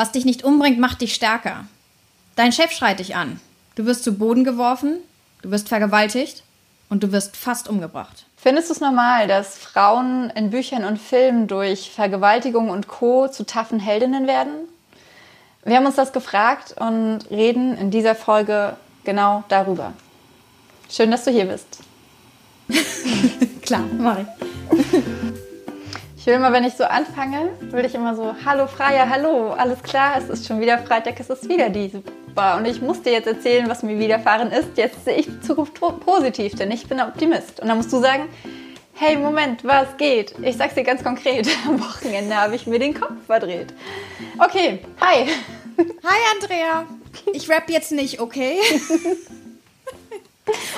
Was dich nicht umbringt, macht dich stärker. Dein Chef schreit dich an. Du wirst zu Boden geworfen, du wirst vergewaltigt und du wirst fast umgebracht. Findest du es normal, dass Frauen in Büchern und Filmen durch Vergewaltigung und Co. zu taffen Heldinnen werden? Wir haben uns das gefragt und reden in dieser Folge genau darüber. Schön, dass du hier bist. Klar, mach ich. Ich will immer, wenn ich so anfange, will ich immer so, hallo Freya, hallo, alles klar, es ist schon wieder Freitag, es ist wieder die Super. Und ich muss dir jetzt erzählen, was mir widerfahren ist. Jetzt sehe ich die Zukunft positiv, denn ich bin Optimist. Und dann musst du sagen, hey, Moment, was geht? Ich sag's dir ganz konkret. Am Wochenende habe ich mir den Kopf verdreht. Okay, hi. Hi, Andrea. Ich rap jetzt nicht, okay?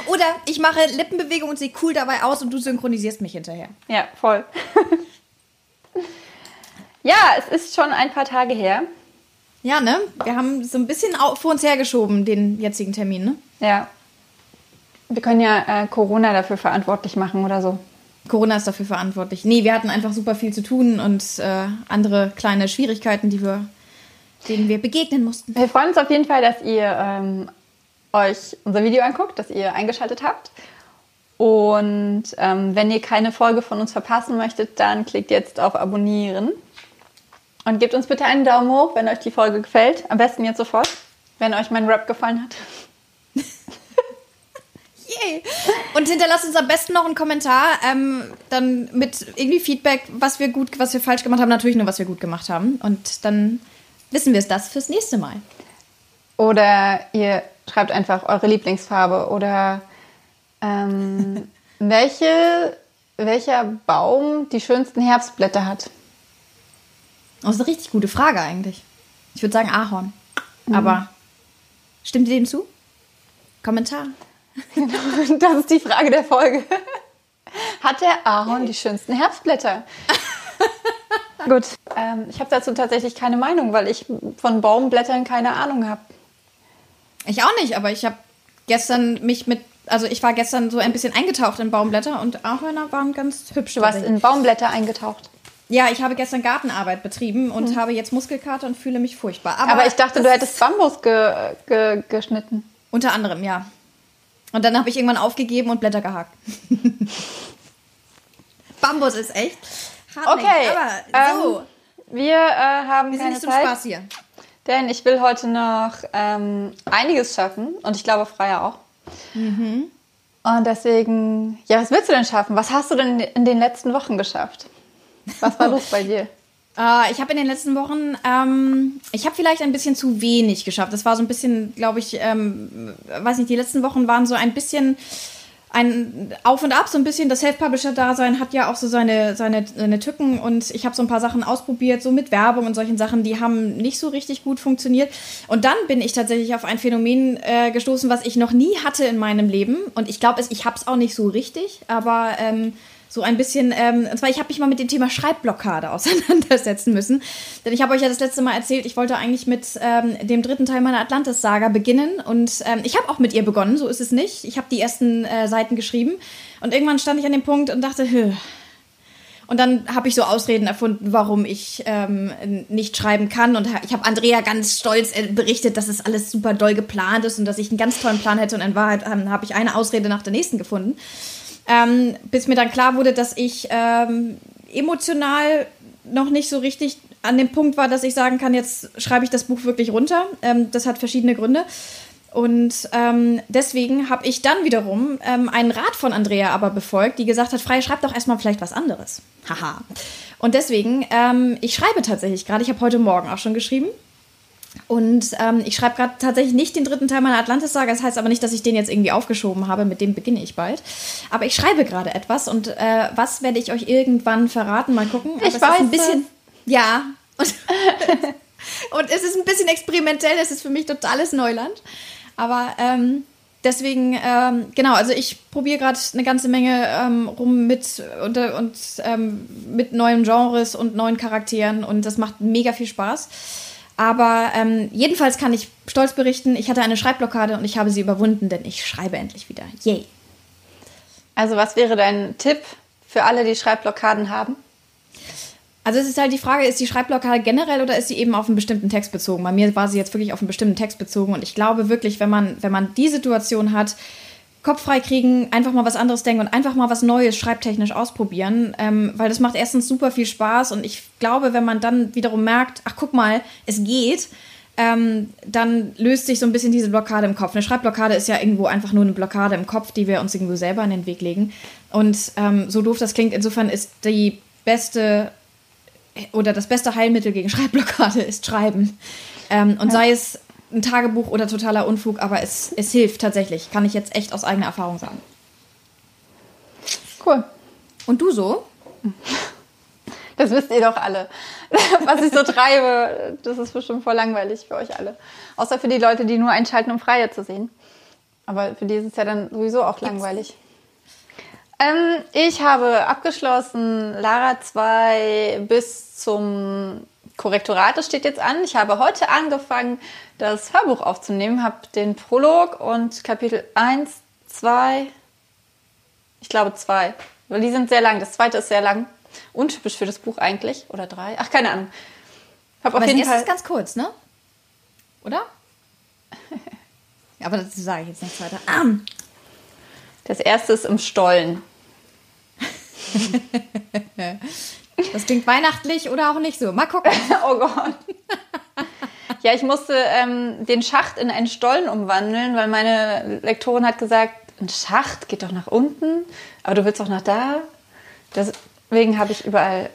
Oder ich mache Lippenbewegung und sehe cool dabei aus und du synchronisierst mich hinterher. Ja, voll. ja, es ist schon ein paar Tage her. Ja, ne? Wir haben so ein bisschen vor uns hergeschoben, den jetzigen Termin, ne? Ja. Wir können ja äh, Corona dafür verantwortlich machen oder so. Corona ist dafür verantwortlich. Nee, wir hatten einfach super viel zu tun und äh, andere kleine Schwierigkeiten, die wir, denen wir begegnen mussten. Wir freuen uns auf jeden Fall, dass ihr ähm, euch unser Video anguckt, dass ihr eingeschaltet habt. Und ähm, wenn ihr keine Folge von uns verpassen möchtet, dann klickt jetzt auf Abonnieren. Und gebt uns bitte einen Daumen hoch, wenn euch die Folge gefällt. Am besten jetzt sofort, wenn euch mein Rap gefallen hat. Yay! Und hinterlasst uns am besten noch einen Kommentar, ähm, dann mit irgendwie Feedback, was wir gut, was wir falsch gemacht haben. Natürlich nur, was wir gut gemacht haben. Und dann wissen wir es das fürs nächste Mal. Oder ihr schreibt einfach eure Lieblingsfarbe oder ähm, welche, welcher Baum die schönsten Herbstblätter hat. Das ist eine richtig gute Frage eigentlich. Ich würde sagen Ahorn. Mhm. Aber stimmt ihr dem zu? Kommentar. das ist die Frage der Folge. Hat der Ahorn die schönsten Herbstblätter? Gut, ähm, ich habe dazu tatsächlich keine Meinung, weil ich von Baumblättern keine Ahnung habe. Ich auch nicht, aber ich habe gestern mich mit, also ich war gestern so ein bisschen eingetaucht in Baumblätter und Ahorner waren ganz hübsch. Du warst in Baumblätter eingetaucht? Ja, ich habe gestern Gartenarbeit betrieben und hm. habe jetzt Muskelkater und fühle mich furchtbar. Aber, Aber ich dachte, du hättest Bambus ge, ge, geschnitten. Unter anderem, ja. Und dann habe ich irgendwann aufgegeben und Blätter gehakt. Bambus ist echt hartnäckig. Okay, aber so. Ähm, wir äh, haben wir keine sind nicht Zeit. zum Spaß hier. Denn ich will heute noch ähm, einiges schaffen und ich glaube, Freya auch. Mhm. Und deswegen, ja, was willst du denn schaffen? Was hast du denn in den letzten Wochen geschafft? Was war los bei dir? Uh, ich habe in den letzten Wochen, ähm, ich habe vielleicht ein bisschen zu wenig geschafft. Das war so ein bisschen, glaube ich, ähm, weiß nicht, die letzten Wochen waren so ein bisschen ein Auf und Ab, so ein bisschen. Das Self-Publisher-Dasein hat ja auch so seine, seine, seine Tücken und ich habe so ein paar Sachen ausprobiert, so mit Werbung und solchen Sachen, die haben nicht so richtig gut funktioniert. Und dann bin ich tatsächlich auf ein Phänomen äh, gestoßen, was ich noch nie hatte in meinem Leben. Und ich glaube, ich habe es auch nicht so richtig, aber ähm, so ein bisschen, ähm, und zwar, ich habe mich mal mit dem Thema Schreibblockade auseinandersetzen müssen. Denn ich habe euch ja das letzte Mal erzählt, ich wollte eigentlich mit ähm, dem dritten Teil meiner Atlantis-Saga beginnen. Und ähm, ich habe auch mit ihr begonnen, so ist es nicht. Ich habe die ersten äh, Seiten geschrieben. Und irgendwann stand ich an dem Punkt und dachte, Hö. Und dann habe ich so Ausreden erfunden, warum ich ähm, nicht schreiben kann. Und ich habe Andrea ganz stolz äh, berichtet, dass es alles super doll geplant ist und dass ich einen ganz tollen Plan hätte. Und in Wahrheit ähm, habe ich eine Ausrede nach der nächsten gefunden ähm, bis mir dann klar wurde, dass ich ähm, emotional noch nicht so richtig an dem Punkt war, dass ich sagen kann, jetzt schreibe ich das Buch wirklich runter. Ähm, das hat verschiedene Gründe. Und ähm, deswegen habe ich dann wiederum ähm, einen Rat von Andrea aber befolgt, die gesagt hat, Frei, schreib doch erstmal vielleicht was anderes. Haha. Und deswegen, ähm, ich schreibe tatsächlich gerade, ich habe heute Morgen auch schon geschrieben. Und ähm, ich schreibe gerade tatsächlich nicht den dritten Teil meiner Atlantis-Saga. Das heißt aber nicht, dass ich den jetzt irgendwie aufgeschoben habe. Mit dem beginne ich bald. Aber ich schreibe gerade etwas. Und äh, was werde ich euch irgendwann verraten? Mal gucken. Aber ich weiß. ein bisschen. Ja. Und, und, es ist ein bisschen experimentell. Es ist für mich totales Neuland. Aber ähm, deswegen, ähm, genau, also ich probiere gerade eine ganze Menge ähm, rum mit, und, und ähm, mit neuen Genres und neuen Charakteren. Und das macht mega viel Spaß. Aber ähm, jedenfalls kann ich stolz berichten, ich hatte eine Schreibblockade und ich habe sie überwunden, denn ich schreibe endlich wieder. Yay. Also was wäre dein Tipp für alle, die Schreibblockaden haben? Also es ist halt die Frage, ist die Schreibblockade generell oder ist sie eben auf einen bestimmten Text bezogen? Bei mir war sie jetzt wirklich auf einen bestimmten Text bezogen und ich glaube wirklich, wenn man, wenn man die Situation hat, Kopf frei kriegen, einfach mal was anderes denken und einfach mal was Neues schreibtechnisch ausprobieren, ähm, weil das macht erstens super viel Spaß und ich glaube, wenn man dann wiederum merkt, ach guck mal, es geht, ähm, dann löst sich so ein bisschen diese Blockade im Kopf. Eine Schreibblockade ist ja irgendwo einfach nur eine Blockade im Kopf, die wir uns irgendwo selber in den Weg legen. Und ähm, so doof das klingt, insofern ist die beste oder das beste Heilmittel gegen Schreibblockade ist Schreiben. Ähm, und sei es ein Tagebuch oder totaler Unfug, aber es, es hilft tatsächlich. Kann ich jetzt echt aus eigener Erfahrung sagen. Cool. Und du so? Das wisst ihr doch alle. Was ich so treibe, das ist bestimmt voll langweilig für euch alle. Außer für die Leute, die nur einschalten, um Freier zu sehen. Aber für die ist es ja dann sowieso auch langweilig. Ähm, ich habe abgeschlossen Lara 2 bis zum Korrektorat. Das steht jetzt an. Ich habe heute angefangen, das Hörbuch aufzunehmen, habe den Prolog und Kapitel 1, 2, ich glaube 2, weil die sind sehr lang. Das zweite ist sehr lang. Untypisch für das Buch eigentlich. Oder drei. Ach, keine Ahnung. Hab Aber auf jeden Fall ist ganz kurz, ne? Oder? aber das sage ich jetzt nicht weiter. Ah. Das erste ist im Stollen. das klingt weihnachtlich oder auch nicht so. Mal gucken. oh Gott. Ja, ich musste ähm, den Schacht in einen Stollen umwandeln, weil meine Lektorin hat gesagt, ein Schacht geht doch nach unten, aber du willst doch nach da. Deswegen habe ich überall.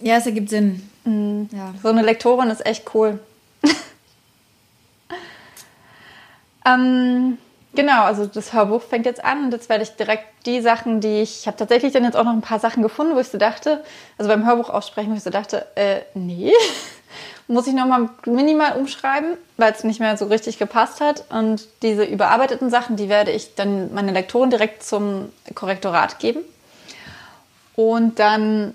Ja, es ergibt Sinn. Mhm. Ja. So eine Lektorin ist echt cool. ähm, Genau, also das Hörbuch fängt jetzt an und jetzt werde ich direkt die Sachen, die ich, ich habe tatsächlich dann jetzt auch noch ein paar Sachen gefunden, wo ich so dachte, also beim Hörbuch aussprechen, wo ich so dachte, äh, nee, muss ich nochmal minimal umschreiben, weil es nicht mehr so richtig gepasst hat. Und diese überarbeiteten Sachen, die werde ich dann meiner Lektorin direkt zum Korrektorat geben. Und dann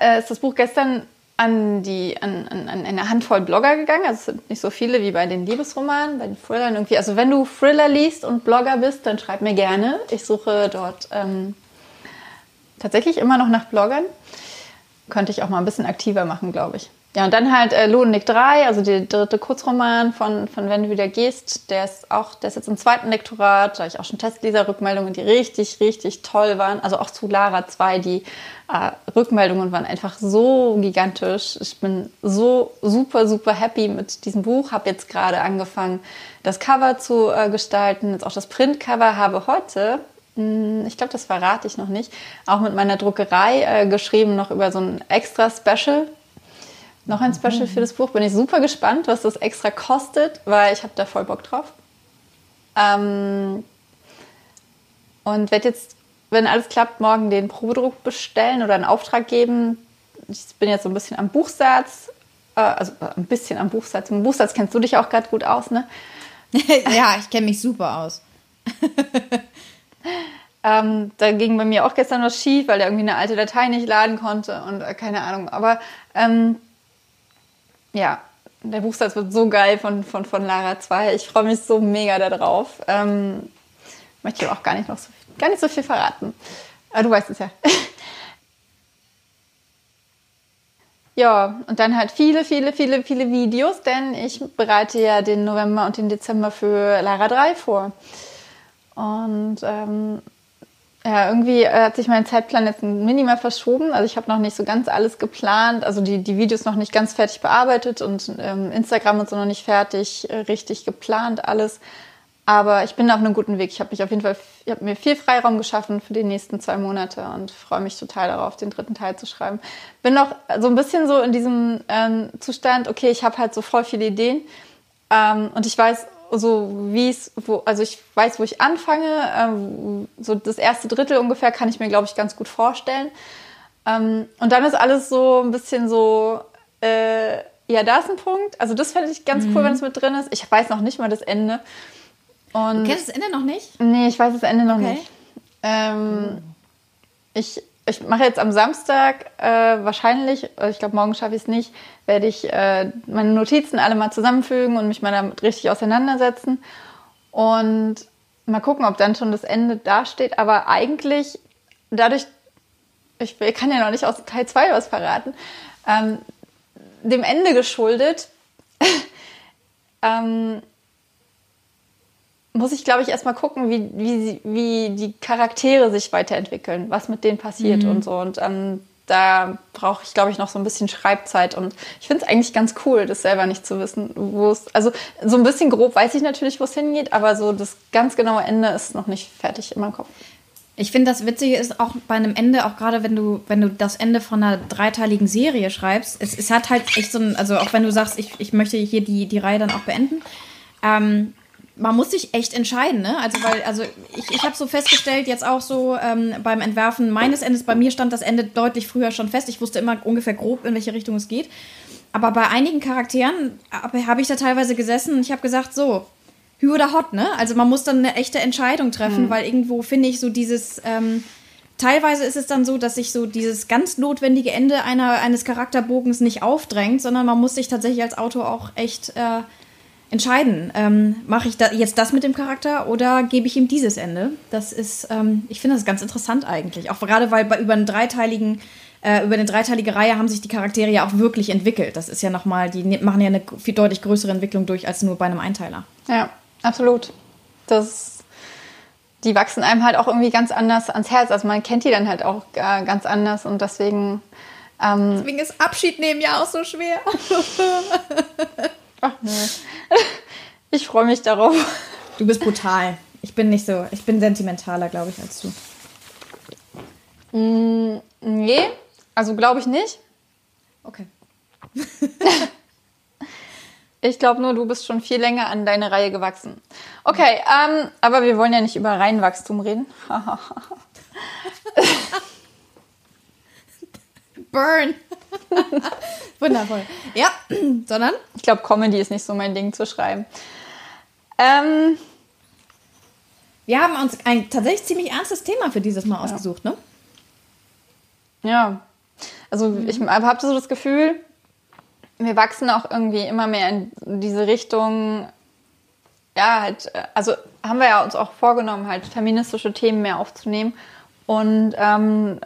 äh, ist das Buch gestern an, die, an, an, an eine Handvoll Blogger gegangen. Also es sind nicht so viele wie bei den Liebesromanen, bei den Thrillern irgendwie. Also wenn du Thriller liest und Blogger bist, dann schreib mir gerne. Ich suche dort ähm, tatsächlich immer noch nach Bloggern. Könnte ich auch mal ein bisschen aktiver machen, glaube ich. Ja, und dann halt äh, Nick 3, also der dritte Kurzroman von, von Wenn du wieder gehst. Der ist auch, der ist jetzt im zweiten Lektorat. Da habe ich auch schon Testleser-Rückmeldungen, die richtig, richtig toll waren. Also auch zu Lara 2, die äh, Rückmeldungen waren einfach so gigantisch. Ich bin so super, super happy mit diesem Buch. Habe jetzt gerade angefangen, das Cover zu äh, gestalten. Jetzt auch das Printcover habe heute hm, ich glaube, das verrate ich noch nicht, auch mit meiner Druckerei äh, geschrieben, noch über so ein extra Special noch ein Special für das Buch. Bin ich super gespannt, was das extra kostet, weil ich habe da voll Bock drauf. Ähm, und werde jetzt, wenn alles klappt, morgen den Probedruck bestellen oder einen Auftrag geben. Ich bin jetzt so ein bisschen am Buchsatz, äh, also äh, ein bisschen am Buchsatz. Im Buchsatz kennst du dich auch gerade gut aus, ne? ja, ich kenne mich super aus. ähm, da ging bei mir auch gestern was schief, weil er irgendwie eine alte Datei nicht laden konnte und äh, keine Ahnung. Aber ähm, ja, der Buchsatz wird so geil von, von, von Lara 2. Ich freue mich so mega darauf. Ähm, möchte ich auch gar nicht noch so, gar nicht so viel verraten. Aber du weißt es ja. ja, und dann halt viele, viele, viele, viele Videos, denn ich bereite ja den November und den Dezember für Lara 3 vor. Und ähm, ja, irgendwie äh, hat sich mein Zeitplan jetzt minimal verschoben. Also ich habe noch nicht so ganz alles geplant, also die, die Videos noch nicht ganz fertig bearbeitet und ähm, Instagram und so noch nicht fertig, äh, richtig geplant alles. Aber ich bin auf einem guten Weg. Ich habe mich auf jeden Fall, ich habe mir viel Freiraum geschaffen für die nächsten zwei Monate und freue mich total darauf, den dritten Teil zu schreiben. Bin noch so ein bisschen so in diesem ähm, Zustand, okay, ich habe halt so voll viele Ideen ähm, und ich weiß so wie es, also ich weiß, wo ich anfange. Ähm, so das erste Drittel ungefähr kann ich mir, glaube ich, ganz gut vorstellen. Ähm, und dann ist alles so ein bisschen so, äh, ja, da ist ein Punkt. Also das fände ich ganz mhm. cool, wenn es mit drin ist. Ich weiß noch nicht mal das Ende. Und du kennst das Ende noch nicht? Nee, ich weiß das Ende noch okay. nicht. Ähm, mhm. Ich ich mache jetzt am Samstag äh, wahrscheinlich, äh, ich glaube, morgen schaffe ich es nicht, werde ich äh, meine Notizen alle mal zusammenfügen und mich mal damit richtig auseinandersetzen. Und mal gucken, ob dann schon das Ende dasteht. Aber eigentlich, dadurch, ich kann ja noch nicht aus Teil 2 was verraten, ähm, dem Ende geschuldet, ähm, muss ich, glaube ich, erstmal gucken, wie, wie, wie die Charaktere sich weiterentwickeln, was mit denen passiert mhm. und so. Und ähm, da brauche ich, glaube ich, noch so ein bisschen Schreibzeit. Und ich finde es eigentlich ganz cool, das selber nicht zu wissen, wo es. Also so ein bisschen grob weiß ich natürlich, wo es hingeht, aber so das ganz genaue Ende ist noch nicht fertig in meinem Kopf. Ich finde, das Witzige ist auch bei einem Ende, auch gerade wenn du, wenn du das Ende von einer dreiteiligen Serie schreibst, es, es hat halt echt so ein, also auch wenn du sagst, ich, ich möchte hier die, die Reihe dann auch beenden, ähm, man muss sich echt entscheiden, ne? Also, weil, also ich, ich habe so festgestellt, jetzt auch so ähm, beim Entwerfen meines Endes, bei mir stand das Ende deutlich früher schon fest. Ich wusste immer ungefähr grob, in welche Richtung es geht. Aber bei einigen Charakteren habe hab ich da teilweise gesessen und ich habe gesagt, so, Hü oder Hot, ne? Also man muss dann eine echte Entscheidung treffen, mhm. weil irgendwo finde ich so dieses, ähm, teilweise ist es dann so, dass sich so dieses ganz notwendige Ende einer, eines Charakterbogens nicht aufdrängt, sondern man muss sich tatsächlich als Autor auch echt äh, entscheiden. Ähm, Mache ich da jetzt das mit dem Charakter oder gebe ich ihm dieses Ende? Das ist, ähm, ich finde das ganz interessant eigentlich. Auch gerade weil bei über einen dreiteiligen äh, über eine dreiteilige Reihe haben sich die Charaktere ja auch wirklich entwickelt. Das ist ja nochmal, die ne, machen ja eine viel deutlich größere Entwicklung durch als nur bei einem Einteiler. Ja, Absolut. Das, die wachsen einem halt auch irgendwie ganz anders ans Herz. Also man kennt die dann halt auch äh, ganz anders und deswegen. Ähm, deswegen ist Abschied nehmen ja auch so schwer. Ach, nee. Ich freue mich darauf. Du bist brutal. Ich bin nicht so, ich bin sentimentaler, glaube ich, als du. Mm, nee, also glaube ich nicht. Okay. Ich glaube nur, du bist schon viel länger an deine Reihe gewachsen. Okay, ähm, aber wir wollen ja nicht über Reihenwachstum reden. Burn. Wundervoll. Ja, sondern? Ich glaube, Comedy ist nicht so mein Ding zu schreiben. Ähm, wir haben uns ein tatsächlich ziemlich ernstes Thema für dieses Mal ausgesucht, ne? Ja. Also mhm. ich habe so das Gefühl, wir wachsen auch irgendwie immer mehr in diese Richtung. Ja, halt, also haben wir ja uns auch vorgenommen, halt feministische Themen mehr aufzunehmen. Und ähm,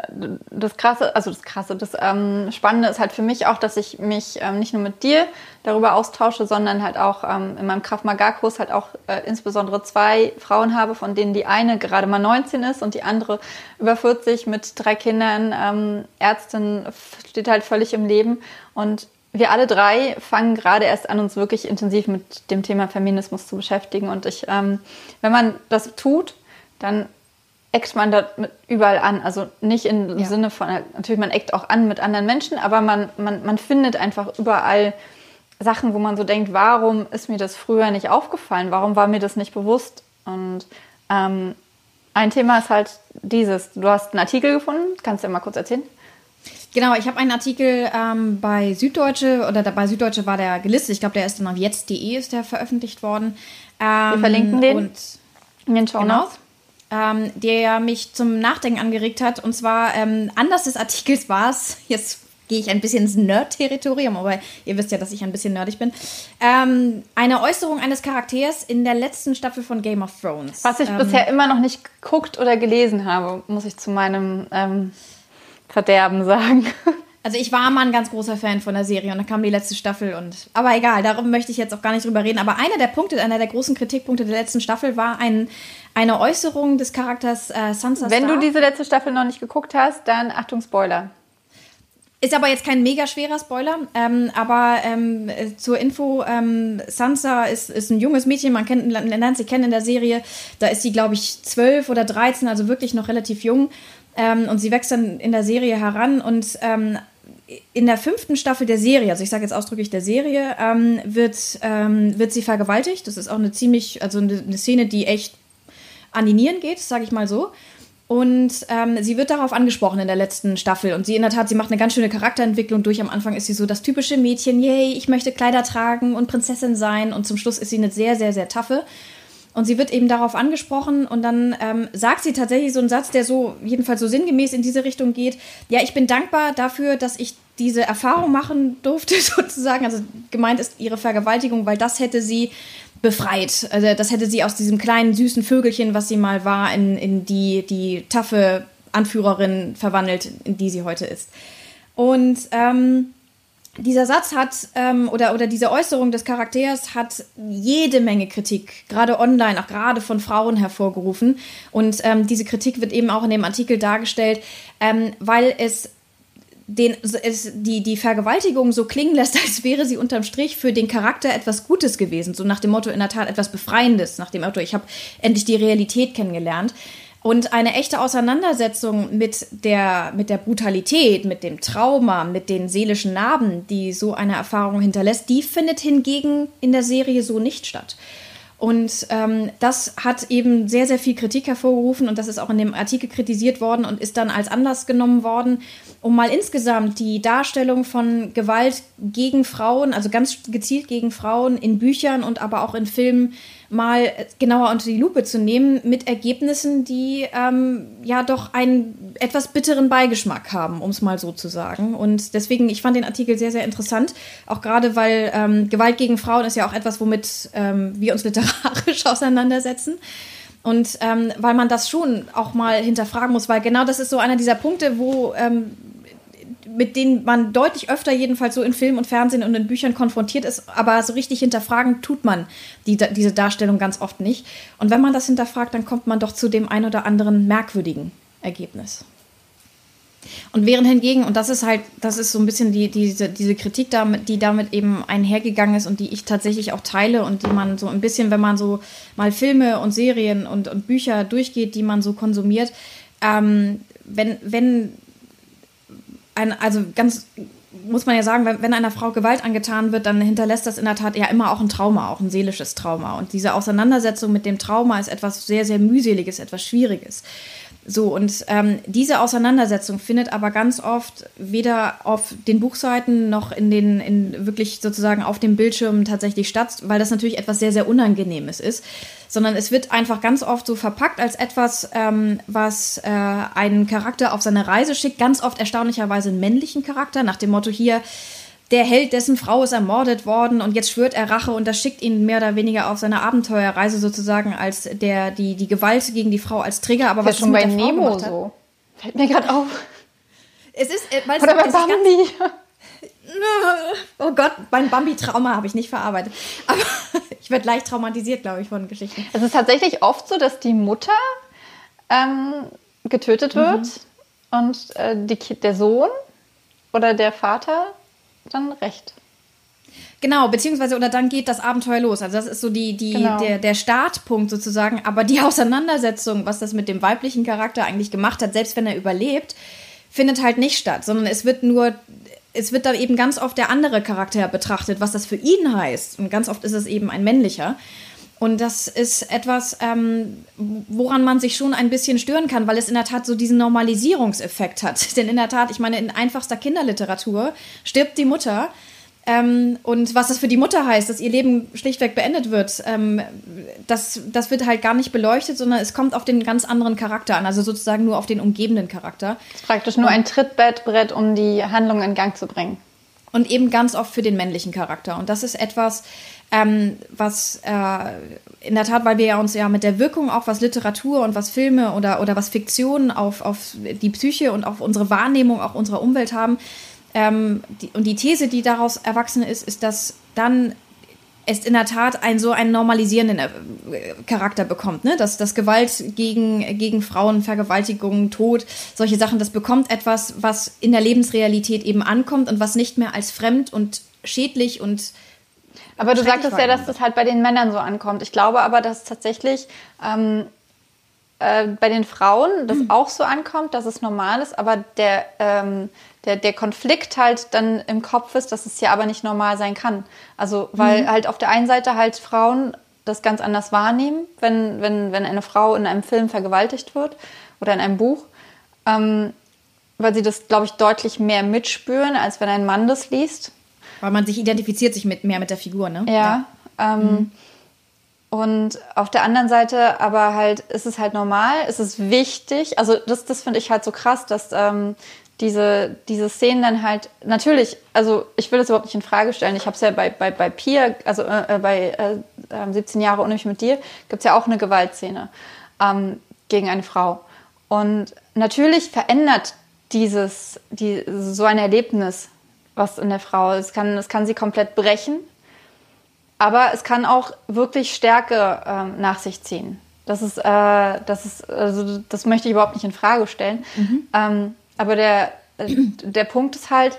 das Krasse, also das Krasse, das ähm, Spannende ist halt für mich auch, dass ich mich ähm, nicht nur mit dir darüber austausche, sondern halt auch ähm, in meinem Kraft Maga-Kurs halt auch äh, insbesondere zwei Frauen habe, von denen die eine gerade mal 19 ist und die andere über 40 mit drei Kindern, ähm, Ärztin, steht halt völlig im Leben. Und wir alle drei fangen gerade erst an, uns wirklich intensiv mit dem Thema Feminismus zu beschäftigen. Und ich, ähm, wenn man das tut, dann eckt man da überall an. Also nicht im ja. Sinne von, natürlich, man eckt auch an mit anderen Menschen, aber man, man, man findet einfach überall Sachen, wo man so denkt, warum ist mir das früher nicht aufgefallen? Warum war mir das nicht bewusst? Und ähm, ein Thema ist halt dieses. Du hast einen Artikel gefunden, kannst du ja mal kurz erzählen? Genau, ich habe einen Artikel ähm, bei Süddeutsche oder bei Süddeutsche war der gelistet. Ich glaube, der ist dann auf jetzt.de ist der veröffentlicht worden. Ähm, Wir verlinken den und, in den Show genau, ähm, der mich zum Nachdenken angeregt hat. Und zwar ähm, Anlass des Artikels war es, jetzt gehe ich ein bisschen ins Nerd-Territorium, aber ihr wisst ja, dass ich ein bisschen nerdig bin. Ähm, eine Äußerung eines Charakters in der letzten Staffel von Game of Thrones. Was ich ähm, bisher immer noch nicht geguckt oder gelesen habe, muss ich zu meinem ähm, Verderben sagen. Also ich war mal ein ganz großer Fan von der Serie und dann kam die letzte Staffel und aber egal, darum möchte ich jetzt auch gar nicht drüber reden. Aber einer der Punkte, einer der großen Kritikpunkte der letzten Staffel war ein, eine Äußerung des Charakters äh, Sansa Wenn Star. du diese letzte Staffel noch nicht geguckt hast, dann Achtung Spoiler. Ist aber jetzt kein mega schwerer Spoiler, ähm, aber ähm, zur Info, ähm, Sansa ist, ist ein junges Mädchen, man kennt, lernt sie kennen in der Serie, da ist sie, glaube ich, zwölf oder dreizehn, also wirklich noch relativ jung ähm, und sie wächst dann in der Serie heran und ähm, in der fünften Staffel der Serie, also ich sage jetzt ausdrücklich der Serie, ähm, wird, ähm, wird sie vergewaltigt. Das ist auch eine ziemlich, also eine, eine Szene, die echt an die Nieren geht, sage ich mal so. Und ähm, sie wird darauf angesprochen in der letzten Staffel. Und sie in der Tat, sie macht eine ganz schöne Charakterentwicklung durch. Am Anfang ist sie so das typische Mädchen, yay, ich möchte Kleider tragen und Prinzessin sein. Und zum Schluss ist sie eine sehr, sehr, sehr taffe. Und sie wird eben darauf angesprochen und dann ähm, sagt sie tatsächlich so einen Satz, der so, jedenfalls so sinngemäß in diese Richtung geht. Ja, ich bin dankbar dafür, dass ich diese Erfahrung machen durfte, sozusagen. Also gemeint ist ihre Vergewaltigung, weil das hätte sie befreit. Also das hätte sie aus diesem kleinen, süßen Vögelchen, was sie mal war, in, in die, die taffe Anführerin verwandelt, in die sie heute ist. Und ähm, dieser Satz hat ähm, oder, oder diese Äußerung des Charakters hat jede Menge Kritik, gerade online, auch gerade von Frauen hervorgerufen. Und ähm, diese Kritik wird eben auch in dem Artikel dargestellt, ähm, weil es den, es, die, die Vergewaltigung so klingen lässt, als wäre sie unterm Strich für den Charakter etwas Gutes gewesen. So nach dem Motto, in der Tat etwas Befreiendes, nach dem Motto, ich habe endlich die Realität kennengelernt. Und eine echte Auseinandersetzung mit der, mit der Brutalität, mit dem Trauma, mit den seelischen Narben, die so eine Erfahrung hinterlässt, die findet hingegen in der Serie so nicht statt. Und ähm, das hat eben sehr, sehr viel Kritik hervorgerufen und das ist auch in dem Artikel kritisiert worden und ist dann als Anlass genommen worden, um mal insgesamt die Darstellung von Gewalt gegen Frauen, also ganz gezielt gegen Frauen in Büchern und aber auch in Filmen mal genauer unter die Lupe zu nehmen mit Ergebnissen, die ähm, ja doch einen etwas bitteren Beigeschmack haben, um es mal so zu sagen. Und deswegen, ich fand den Artikel sehr, sehr interessant, auch gerade weil ähm, Gewalt gegen Frauen ist ja auch etwas, womit ähm, wir uns literarisch auseinandersetzen. Und ähm, weil man das schon auch mal hinterfragen muss, weil genau das ist so einer dieser Punkte, wo ähm, mit denen man deutlich öfter jedenfalls so in Film und Fernsehen und in Büchern konfrontiert ist, aber so richtig hinterfragen tut man die, diese Darstellung ganz oft nicht. Und wenn man das hinterfragt, dann kommt man doch zu dem ein oder anderen merkwürdigen Ergebnis. Und während hingegen, und das ist halt, das ist so ein bisschen die, diese, diese Kritik, damit, die damit eben einhergegangen ist und die ich tatsächlich auch teile und die man so ein bisschen, wenn man so mal Filme und Serien und, und Bücher durchgeht, die man so konsumiert, ähm, wenn, wenn ein, also ganz muss man ja sagen, wenn, wenn einer Frau Gewalt angetan wird, dann hinterlässt das in der Tat ja immer auch ein Trauma, auch ein seelisches Trauma. Und diese Auseinandersetzung mit dem Trauma ist etwas sehr, sehr mühseliges, etwas Schwieriges. So, und ähm, diese Auseinandersetzung findet aber ganz oft weder auf den Buchseiten noch in den, in wirklich sozusagen auf dem Bildschirm tatsächlich statt, weil das natürlich etwas sehr, sehr Unangenehmes ist, sondern es wird einfach ganz oft so verpackt als etwas, ähm, was äh, einen Charakter auf seine Reise schickt, ganz oft erstaunlicherweise einen männlichen Charakter, nach dem Motto hier, der Held, dessen Frau ist ermordet worden und jetzt schwört er Rache und das schickt ihn mehr oder weniger auf seine Abenteuerreise sozusagen als der die die Gewalt gegen die Frau als Trigger. Aber was schon bei Nemo so? Fällt mir gerade auf. Es ist äh, weil oder bei Bambi. Oh Gott, mein Bambi-Trauma habe ich nicht verarbeitet. Aber ich werde leicht traumatisiert, glaube ich, von Geschichten. Es ist tatsächlich oft so, dass die Mutter ähm, getötet wird mhm. und äh, die, der Sohn oder der Vater dann recht. Genau, beziehungsweise oder dann geht das Abenteuer los. Also das ist so die, die, genau. der, der Startpunkt sozusagen. Aber die Auseinandersetzung, was das mit dem weiblichen Charakter eigentlich gemacht hat, selbst wenn er überlebt, findet halt nicht statt, sondern es wird nur, es wird da eben ganz oft der andere Charakter betrachtet, was das für ihn heißt. Und ganz oft ist es eben ein männlicher. Und das ist etwas, ähm, woran man sich schon ein bisschen stören kann, weil es in der Tat so diesen Normalisierungseffekt hat. Denn in der Tat, ich meine, in einfachster Kinderliteratur stirbt die Mutter. Ähm, und was das für die Mutter heißt, dass ihr Leben schlichtweg beendet wird, ähm, das, das wird halt gar nicht beleuchtet, sondern es kommt auf den ganz anderen Charakter an, also sozusagen nur auf den umgebenden Charakter. Das ist praktisch nur ein Trittbettbrett, um die Handlung in Gang zu bringen. Und eben ganz oft für den männlichen Charakter. Und das ist etwas, ähm, was äh, in der Tat, weil wir ja uns ja mit der Wirkung auch was Literatur und was Filme oder, oder was Fiktion auf, auf die Psyche und auf unsere Wahrnehmung auch unserer Umwelt haben. Ähm, die, und die These, die daraus erwachsen ist, ist, dass dann es in der Tat ein so einen normalisierenden äh, Charakter bekommt, ne? Dass, dass Gewalt gegen, gegen Frauen, Vergewaltigung, Tod, solche Sachen, das bekommt etwas, was in der Lebensrealität eben ankommt und was nicht mehr als fremd und schädlich und aber du sagtest ja, dass das halt bei den Männern so ankommt. Ich glaube aber, dass tatsächlich ähm, äh, bei den Frauen das mhm. auch so ankommt, dass es normal ist, aber der, ähm, der, der Konflikt halt dann im Kopf ist, dass es ja aber nicht normal sein kann. Also, weil mhm. halt auf der einen Seite halt Frauen das ganz anders wahrnehmen, wenn, wenn, wenn eine Frau in einem Film vergewaltigt wird oder in einem Buch. Ähm, weil sie das, glaube ich, deutlich mehr mitspüren, als wenn ein Mann das liest. Weil man sich identifiziert sich mit, mehr mit der Figur, ne? Ja. ja. Ähm, mhm. Und auf der anderen Seite aber halt ist es halt normal, ist es wichtig. Also das, das finde ich halt so krass, dass ähm, diese, diese Szenen dann halt natürlich, also ich will das überhaupt nicht in Frage stellen. Ich habe es ja bei, bei, bei Pia, also äh, äh bei äh, 17 ähm, Jahre unnötig mit dir, gibt es ja auch eine Gewaltszene ähm, gegen eine Frau. Und natürlich verändert dieses, die, so ein Erlebnis was in der Frau. Es kann, es kann sie komplett brechen, aber es kann auch wirklich Stärke ähm, nach sich ziehen. Das ist, äh, das ist, also das möchte ich überhaupt nicht in Frage stellen. Mhm. Ähm, aber der, äh, der Punkt ist halt,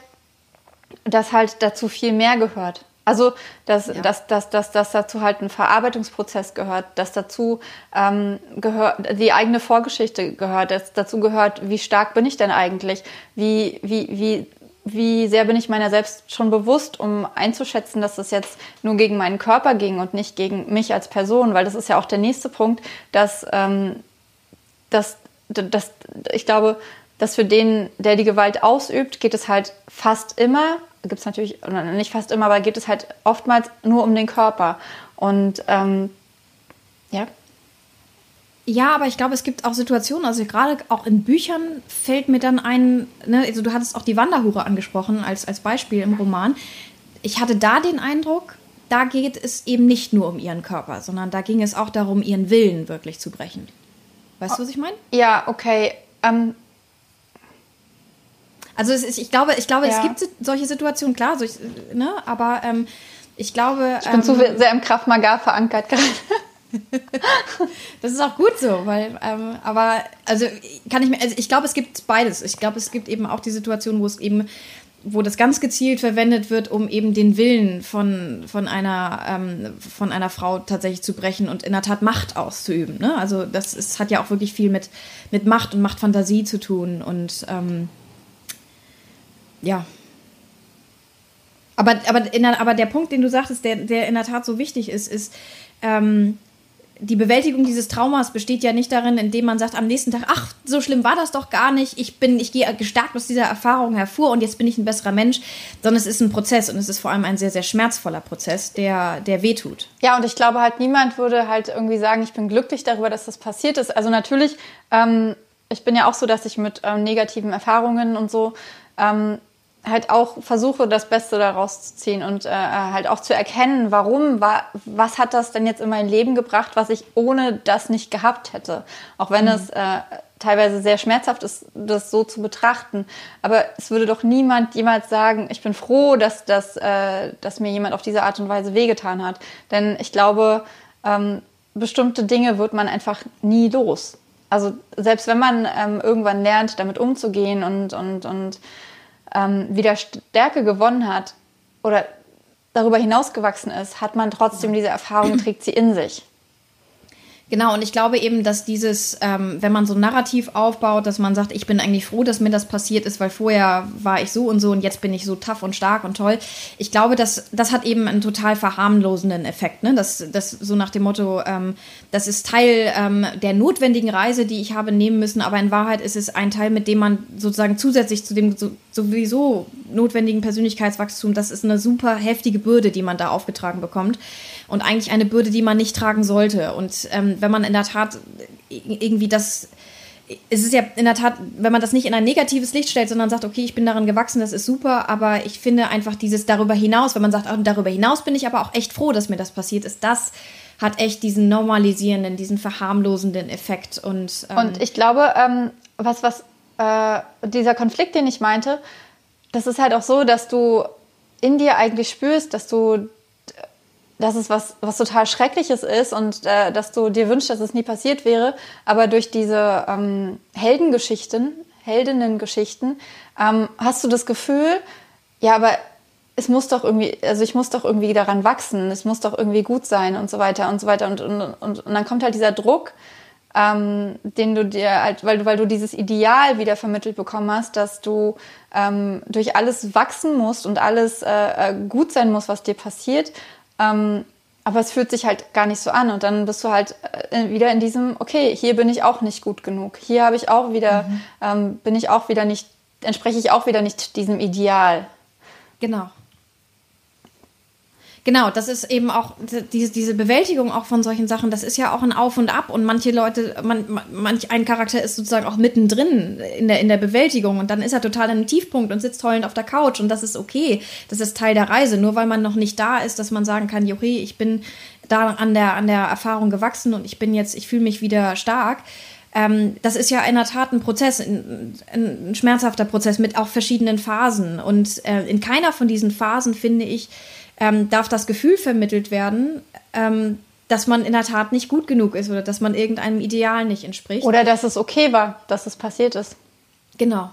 dass halt dazu viel mehr gehört. Also, dass, ja. dass, dass, dass, dass dazu halt ein Verarbeitungsprozess gehört, dass dazu ähm, gehört, die eigene Vorgeschichte gehört, dass dazu gehört, wie stark bin ich denn eigentlich? Wie, wie, wie, wie sehr bin ich meiner selbst schon bewusst, um einzuschätzen, dass es jetzt nur gegen meinen Körper ging und nicht gegen mich als Person? Weil das ist ja auch der nächste Punkt, dass, ähm, dass, dass ich glaube, dass für den, der die Gewalt ausübt, geht es halt fast immer gibt es natürlich, nicht fast immer, aber geht es halt oftmals nur um den Körper. Und ähm, ja. Ja, aber ich glaube, es gibt auch Situationen, also gerade auch in Büchern fällt mir dann ein, ne, also du hattest auch die Wanderhure angesprochen als, als Beispiel im Roman. Ich hatte da den Eindruck, da geht es eben nicht nur um ihren Körper, sondern da ging es auch darum, ihren Willen wirklich zu brechen. Weißt du, was ich meine? Ja, okay. Ähm, also ist, ich glaube, ich glaube, ja. es gibt solche Situationen, klar, solch, ne? aber ähm, ich glaube. Ich bin ähm, zu sehr im Kraft Maga verankert gerade. das ist auch gut so, weil, ähm, aber, also kann ich mir, also ich glaube, es gibt beides. Ich glaube, es gibt eben auch die Situation, wo es eben, wo das ganz gezielt verwendet wird, um eben den Willen von, von, einer, ähm, von einer Frau tatsächlich zu brechen und in der Tat Macht auszuüben. Ne? Also, das ist, hat ja auch wirklich viel mit, mit Macht und Machtfantasie zu tun und, ähm, ja. Aber, aber, der, aber der Punkt, den du sagtest, der, der in der Tat so wichtig ist, ist, ähm, die Bewältigung dieses Traumas besteht ja nicht darin, indem man sagt am nächsten Tag, ach, so schlimm war das doch gar nicht, ich bin, ich gehe gestärkt aus dieser Erfahrung hervor und jetzt bin ich ein besserer Mensch, sondern es ist ein Prozess und es ist vor allem ein sehr, sehr schmerzvoller Prozess, der, der wehtut. Ja, und ich glaube halt, niemand würde halt irgendwie sagen, ich bin glücklich darüber, dass das passiert ist. Also natürlich, ähm, ich bin ja auch so, dass ich mit ähm, negativen Erfahrungen und so ähm, halt auch versuche, das Beste daraus zu ziehen und äh, halt auch zu erkennen, warum, wa was hat das denn jetzt in mein Leben gebracht, was ich ohne das nicht gehabt hätte. Auch wenn mhm. es äh, teilweise sehr schmerzhaft ist, das so zu betrachten. Aber es würde doch niemand jemals sagen, ich bin froh, dass, dass, äh, dass mir jemand auf diese Art und Weise wehgetan hat. Denn ich glaube, ähm, bestimmte Dinge wird man einfach nie los. Also selbst wenn man ähm, irgendwann lernt, damit umzugehen und, und, und ähm, wieder Stärke gewonnen hat oder darüber hinausgewachsen ist, hat man trotzdem diese Erfahrung, trägt sie in sich. Genau, und ich glaube eben, dass dieses, ähm, wenn man so ein Narrativ aufbaut, dass man sagt, ich bin eigentlich froh, dass mir das passiert ist, weil vorher war ich so und so und jetzt bin ich so tough und stark und toll. Ich glaube, dass das hat eben einen total verharmlosenden Effekt. Ne? Das, das so nach dem Motto, ähm, das ist Teil ähm, der notwendigen Reise, die ich habe nehmen müssen, aber in Wahrheit ist es ein Teil, mit dem man sozusagen zusätzlich zu dem so, sowieso notwendigen Persönlichkeitswachstum, das ist eine super heftige Bürde, die man da aufgetragen bekommt und eigentlich eine Bürde, die man nicht tragen sollte. Und ähm, wenn man in der Tat irgendwie das es ist ja in der Tat, wenn man das nicht in ein negatives Licht stellt, sondern sagt, okay, ich bin daran gewachsen, das ist super, aber ich finde einfach dieses darüber hinaus, wenn man sagt, oh, darüber hinaus bin ich aber auch echt froh, dass mir das passiert ist, das hat echt diesen normalisierenden, diesen verharmlosenden Effekt. Und, ähm und ich glaube, ähm, was, was äh, dieser Konflikt, den ich meinte, das ist halt auch so, dass du in dir eigentlich spürst, dass du dass es was, was total Schreckliches ist und äh, dass du dir wünschst, dass es nie passiert wäre. Aber durch diese ähm, Heldengeschichten, Heldinnengeschichten, ähm, hast du das Gefühl, ja, aber es muss doch irgendwie, also ich muss doch irgendwie daran wachsen, es muss doch irgendwie gut sein und so weiter und so weiter. Und, und, und, und dann kommt halt dieser Druck, ähm, den du dir halt, weil du, weil du dieses Ideal wieder vermittelt bekommen hast, dass du ähm, durch alles wachsen musst und alles äh, äh gut sein muss, was dir passiert. Ähm, aber es fühlt sich halt gar nicht so an. Und dann bist du halt äh, wieder in diesem, okay, hier bin ich auch nicht gut genug. Hier habe ich auch wieder, mhm. ähm, bin ich auch wieder nicht, entspreche ich auch wieder nicht diesem Ideal. Genau. Genau, das ist eben auch diese, diese Bewältigung auch von solchen Sachen, das ist ja auch ein Auf und Ab und manche Leute, man, manch ein Charakter ist sozusagen auch mittendrin in der, in der Bewältigung und dann ist er total in einem Tiefpunkt und sitzt heulend auf der Couch und das ist okay, das ist Teil der Reise, nur weil man noch nicht da ist, dass man sagen kann, okay, ich bin da an der, an der Erfahrung gewachsen und ich bin jetzt, ich fühle mich wieder stark ähm, das ist ja in der Tat ein Prozess, ein, ein schmerzhafter Prozess mit auch verschiedenen Phasen. Und äh, in keiner von diesen Phasen, finde ich, ähm, darf das Gefühl vermittelt werden, ähm, dass man in der Tat nicht gut genug ist oder dass man irgendeinem Ideal nicht entspricht. Oder dass es okay war, dass es passiert ist. Genau.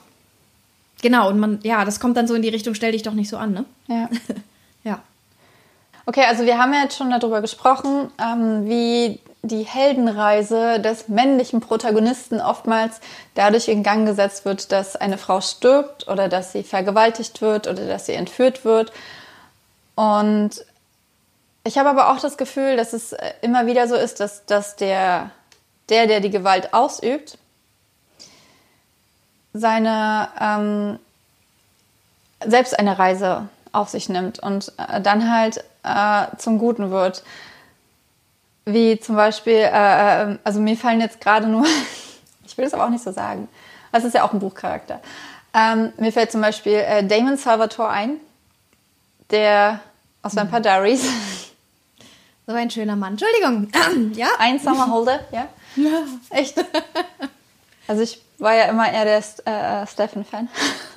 Genau, und man, ja, das kommt dann so in die Richtung, stell dich doch nicht so an, ne? Ja. ja. Okay, also wir haben ja jetzt schon darüber gesprochen, ähm, wie die Heldenreise des männlichen Protagonisten oftmals dadurch in Gang gesetzt wird, dass eine Frau stirbt oder dass sie vergewaltigt wird oder dass sie entführt wird. Und ich habe aber auch das Gefühl, dass es äh, immer wieder so ist, dass, dass der, der, der die Gewalt ausübt, seine ähm, selbst eine Reise auf sich nimmt und äh, dann halt äh, zum Guten wird. Wie zum Beispiel, äh, äh also mir fallen jetzt gerade nur, ich will es aber auch nicht so sagen, das ist ja auch ein Buchcharakter. Ähm, mir fällt zum Beispiel äh, Damon Salvatore ein, der aus Vampire Diaries. So ein schöner Mann. Entschuldigung. ja? Ein Summerholder, ja? Ja. Echt? Also ich war ja immer eher der äh, Stephen-Fan.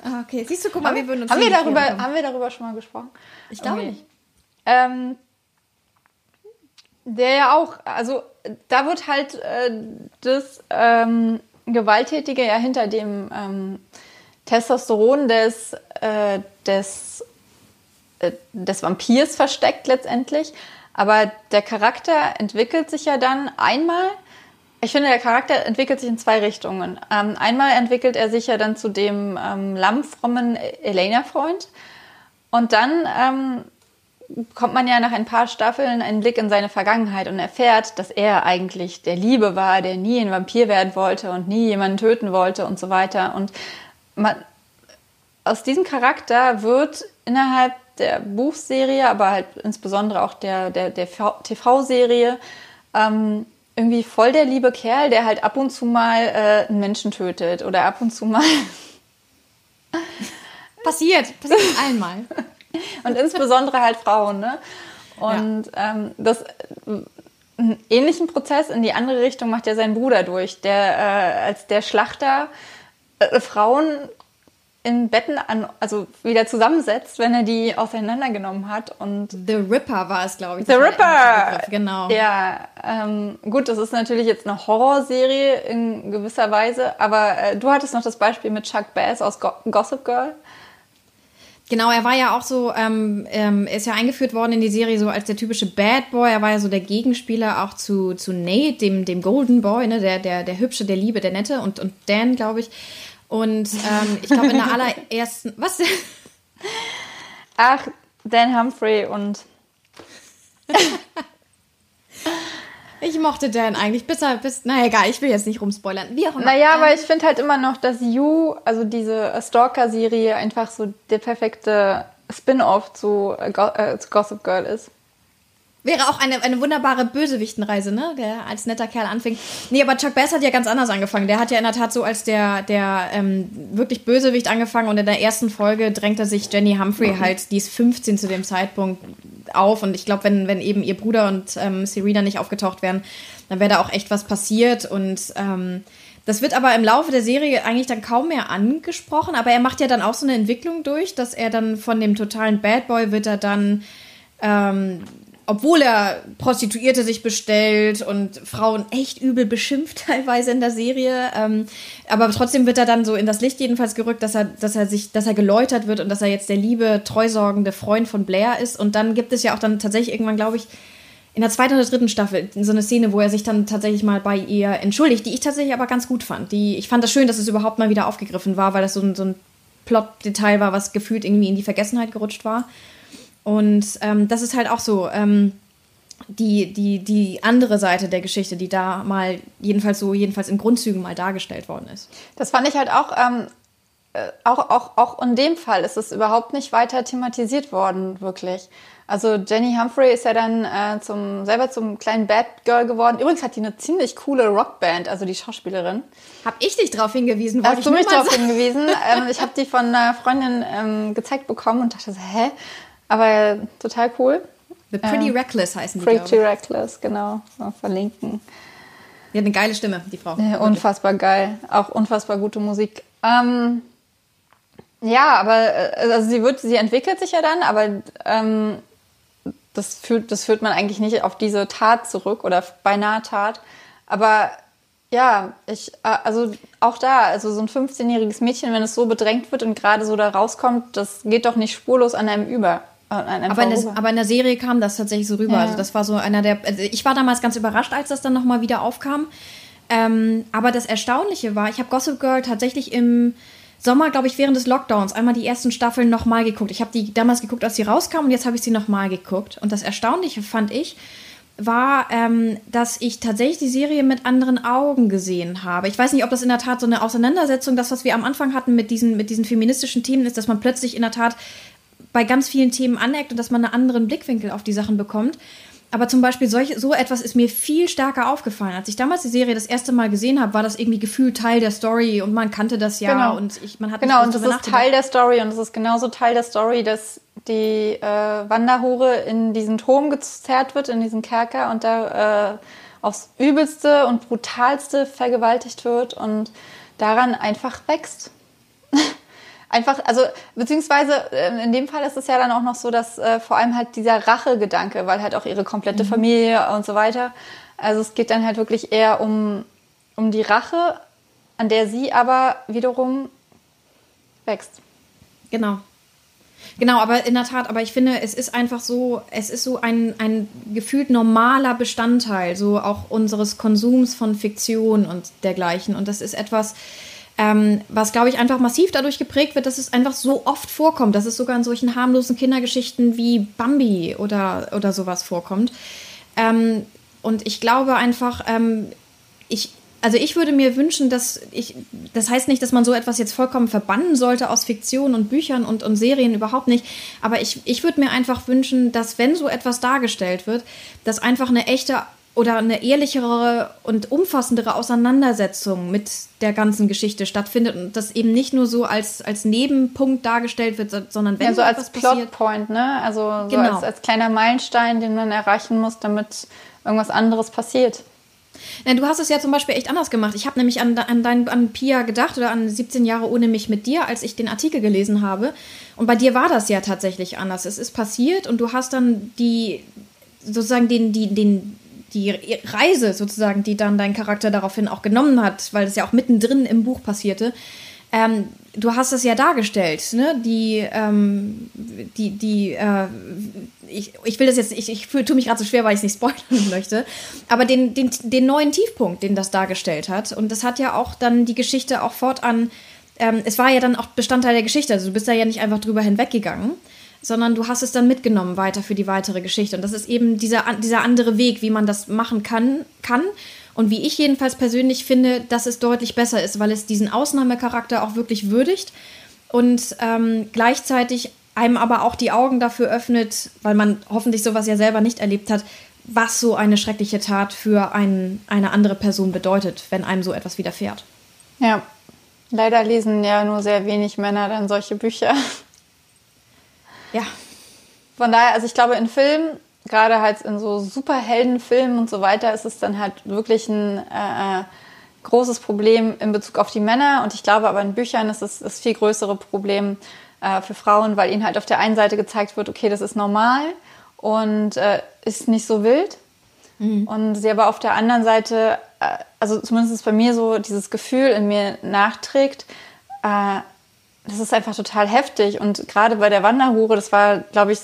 Ah, okay. Siehst du, guck mal, wir würden uns haben wir darüber, Haben wir darüber schon mal gesprochen? Ich glaube nicht. Ähm, der ja auch, also da wird halt äh, das ähm, Gewalttätige ja hinter dem ähm, Testosteron des, äh, des, äh, des Vampirs versteckt letztendlich. Aber der Charakter entwickelt sich ja dann einmal. Ich finde, der Charakter entwickelt sich in zwei Richtungen. Ähm, einmal entwickelt er sich ja dann zu dem ähm, lammfrommen Elena-Freund. Und dann ähm, kommt man ja nach ein paar Staffeln einen Blick in seine Vergangenheit und erfährt, dass er eigentlich der Liebe war, der nie ein Vampir werden wollte und nie jemanden töten wollte und so weiter. Und man, aus diesem Charakter wird innerhalb der Buchserie, aber halt insbesondere auch der, der, der TV-Serie, ähm, irgendwie voll der liebe Kerl, der halt ab und zu mal äh, einen Menschen tötet oder ab und zu mal. passiert, passiert einmal. und insbesondere halt Frauen, ne? Und ja. ähm, das einen ähnlichen Prozess in die andere Richtung macht ja sein Bruder durch, der äh, als der Schlachter äh, Frauen in Betten an, also wieder zusammensetzt, wenn er die auseinandergenommen hat. Und The Ripper war es, glaube ich. The Ripper! Genau. Ja, ähm, gut, das ist natürlich jetzt eine Horrorserie in gewisser Weise, aber äh, du hattest noch das Beispiel mit Chuck Bass aus Go Gossip Girl. Genau, er war ja auch so, ähm, ähm, ist ja eingeführt worden in die Serie so als der typische Bad Boy. Er war ja so der Gegenspieler auch zu, zu Nate, dem, dem Golden Boy, ne? der, der, der Hübsche, der Liebe, der Nette und, und Dan, glaube ich. Und ähm, ich glaube, in der allerersten. Was? Ach, Dan Humphrey und. ich mochte Dan eigentlich, bis er, bis, na egal, ich will jetzt nicht rumspoilern. Wie auch immer. Naja, aber ich finde halt immer noch, dass You, also diese Stalker-Serie, einfach so der perfekte Spin-off zu, äh, zu Gossip Girl ist. Wäre auch eine, eine wunderbare Bösewichtenreise, ne? Der als netter Kerl anfing. Nee, aber Chuck Bass hat ja ganz anders angefangen. Der hat ja in der Tat so als der, der ähm, wirklich Bösewicht angefangen und in der ersten Folge drängt er sich Jenny Humphrey halt, die ist 15 zu dem Zeitpunkt, auf. Und ich glaube, wenn, wenn eben ihr Bruder und ähm, Serena nicht aufgetaucht wären, dann wäre da auch echt was passiert. Und ähm, das wird aber im Laufe der Serie eigentlich dann kaum mehr angesprochen. Aber er macht ja dann auch so eine Entwicklung durch, dass er dann von dem totalen Bad Boy wird er dann. Ähm, obwohl er Prostituierte sich bestellt und Frauen echt übel beschimpft teilweise in der Serie. Ähm, aber trotzdem wird er dann so in das Licht jedenfalls gerückt, dass er, dass er sich, dass er geläutert wird und dass er jetzt der liebe, treusorgende Freund von Blair ist. Und dann gibt es ja auch dann tatsächlich irgendwann, glaube ich, in der zweiten oder dritten Staffel so eine Szene, wo er sich dann tatsächlich mal bei ihr entschuldigt, die ich tatsächlich aber ganz gut fand. Die, ich fand das schön, dass es überhaupt mal wieder aufgegriffen war, weil das so ein, so ein Plot-Detail war, was gefühlt irgendwie in die Vergessenheit gerutscht war. Und ähm, das ist halt auch so ähm, die, die, die andere Seite der Geschichte, die da mal, jedenfalls so, jedenfalls in Grundzügen mal dargestellt worden ist. Das fand ich halt auch, ähm, äh, auch, auch, auch in dem Fall ist es überhaupt nicht weiter thematisiert worden, wirklich. Also Jenny Humphrey ist ja dann äh, zum, selber zum kleinen Bad Girl geworden. Übrigens hat die eine ziemlich coole Rockband, also die Schauspielerin. Hab ich dich darauf hingewiesen? Hast du mich darauf hingewiesen? ähm, ich habe die von einer Freundin ähm, gezeigt bekommen und dachte so, hä? Aber total cool. The Pretty ähm, Reckless heißen die, Pretty Reckless, genau. Mal verlinken. Die hat eine geile Stimme, die Frau. Ja, unfassbar geil. Auch unfassbar gute Musik. Ähm, ja, aber äh, also sie wird, sie entwickelt sich ja dann, aber ähm, das führt, das führt man eigentlich nicht auf diese Tat zurück oder beinahe Tat. Aber ja, ich, äh, also auch da, also so ein 15-jähriges Mädchen, wenn es so bedrängt wird und gerade so da rauskommt, das geht doch nicht spurlos an einem über. Äh, aber in, der, aber in, der, Serie kam das tatsächlich so rüber. Ja. Also das war so einer der. Also ich war damals ganz überrascht, als das dann nochmal wieder aufkam. Ähm, aber das Erstaunliche war, ich habe Gossip Girl tatsächlich im Sommer, glaube ich, während des Lockdowns einmal die ersten Staffeln nochmal geguckt. Ich habe die damals geguckt, als sie rauskam und jetzt habe ich sie nochmal geguckt. Und das Erstaunliche fand ich, war, ähm, dass ich tatsächlich die Serie mit anderen Augen gesehen habe. Ich weiß nicht, ob das in der Tat so eine Auseinandersetzung, das, was wir am Anfang hatten mit diesen, mit diesen feministischen Themen, ist, dass man plötzlich in der Tat bei ganz vielen Themen aneckt und dass man einen anderen Blickwinkel auf die Sachen bekommt. Aber zum Beispiel solch, so etwas ist mir viel stärker aufgefallen. Als ich damals die Serie das erste Mal gesehen habe, war das irgendwie gefühlt Teil der Story und man kannte das ja genau. und ich, man hat Genau, und das ist Teil der Story und es ist genauso Teil der Story, dass die äh, Wanderhure in diesen Turm gezerrt wird, in diesen Kerker und da äh, aufs Übelste und Brutalste vergewaltigt wird und daran einfach wächst. Einfach, also beziehungsweise äh, in dem Fall ist es ja dann auch noch so, dass äh, vor allem halt dieser Rachegedanke, weil halt auch ihre komplette mhm. Familie und so weiter. Also es geht dann halt wirklich eher um, um die Rache, an der sie aber wiederum wächst. Genau. Genau, aber in der Tat, aber ich finde, es ist einfach so, es ist so ein, ein gefühlt normaler Bestandteil, so auch unseres Konsums von Fiktion und dergleichen. Und das ist etwas, ähm, was, glaube ich, einfach massiv dadurch geprägt wird, dass es einfach so oft vorkommt, dass es sogar in solchen harmlosen Kindergeschichten wie Bambi oder, oder sowas vorkommt. Ähm, und ich glaube einfach, ähm, ich, also ich würde mir wünschen, dass ich, das heißt nicht, dass man so etwas jetzt vollkommen verbannen sollte aus Fiktion und Büchern und, und Serien überhaupt nicht, aber ich, ich würde mir einfach wünschen, dass wenn so etwas dargestellt wird, dass einfach eine echte oder eine ehrlichere und umfassendere Auseinandersetzung mit der ganzen Geschichte stattfindet und das eben nicht nur so als, als Nebenpunkt dargestellt wird, sondern wenn ja, so als Plotpoint, ne? Also so genau. als, als kleiner Meilenstein, den man erreichen muss, damit irgendwas anderes passiert. Ja, du hast es ja zum Beispiel echt anders gemacht. Ich habe nämlich an, an, dein, an Pia gedacht oder an 17 Jahre ohne mich mit dir, als ich den Artikel gelesen habe. Und bei dir war das ja tatsächlich anders. Es ist passiert und du hast dann die sozusagen den, die, den, die Reise sozusagen, die dann dein Charakter daraufhin auch genommen hat, weil das ja auch mittendrin im Buch passierte. Ähm, du hast es ja dargestellt, ne? Die, ähm, die, die, äh, ich, ich will das jetzt, ich, ich tue mich gerade so schwer, weil ich es nicht spoilern möchte, aber den, den, den neuen Tiefpunkt, den das dargestellt hat. Und das hat ja auch dann die Geschichte auch fortan, ähm, es war ja dann auch Bestandteil der Geschichte, also du bist da ja nicht einfach drüber hinweggegangen sondern du hast es dann mitgenommen weiter für die weitere Geschichte. Und das ist eben dieser, dieser andere Weg, wie man das machen kann, kann. Und wie ich jedenfalls persönlich finde, dass es deutlich besser ist, weil es diesen Ausnahmecharakter auch wirklich würdigt und ähm, gleichzeitig einem aber auch die Augen dafür öffnet, weil man hoffentlich sowas ja selber nicht erlebt hat, was so eine schreckliche Tat für ein, eine andere Person bedeutet, wenn einem so etwas widerfährt. Ja, leider lesen ja nur sehr wenig Männer dann solche Bücher. Ja. Von daher, also ich glaube, in Filmen, gerade halt in so Superheldenfilmen und so weiter, ist es dann halt wirklich ein äh, großes Problem in Bezug auf die Männer. Und ich glaube aber in Büchern ist es das viel größere Problem äh, für Frauen, weil ihnen halt auf der einen Seite gezeigt wird, okay, das ist normal und äh, ist nicht so wild. Mhm. Und sie aber auf der anderen Seite, äh, also zumindest bei mir so dieses Gefühl in mir nachträgt, äh, das ist einfach total heftig. Und gerade bei der Wanderhure, das war, glaube ich,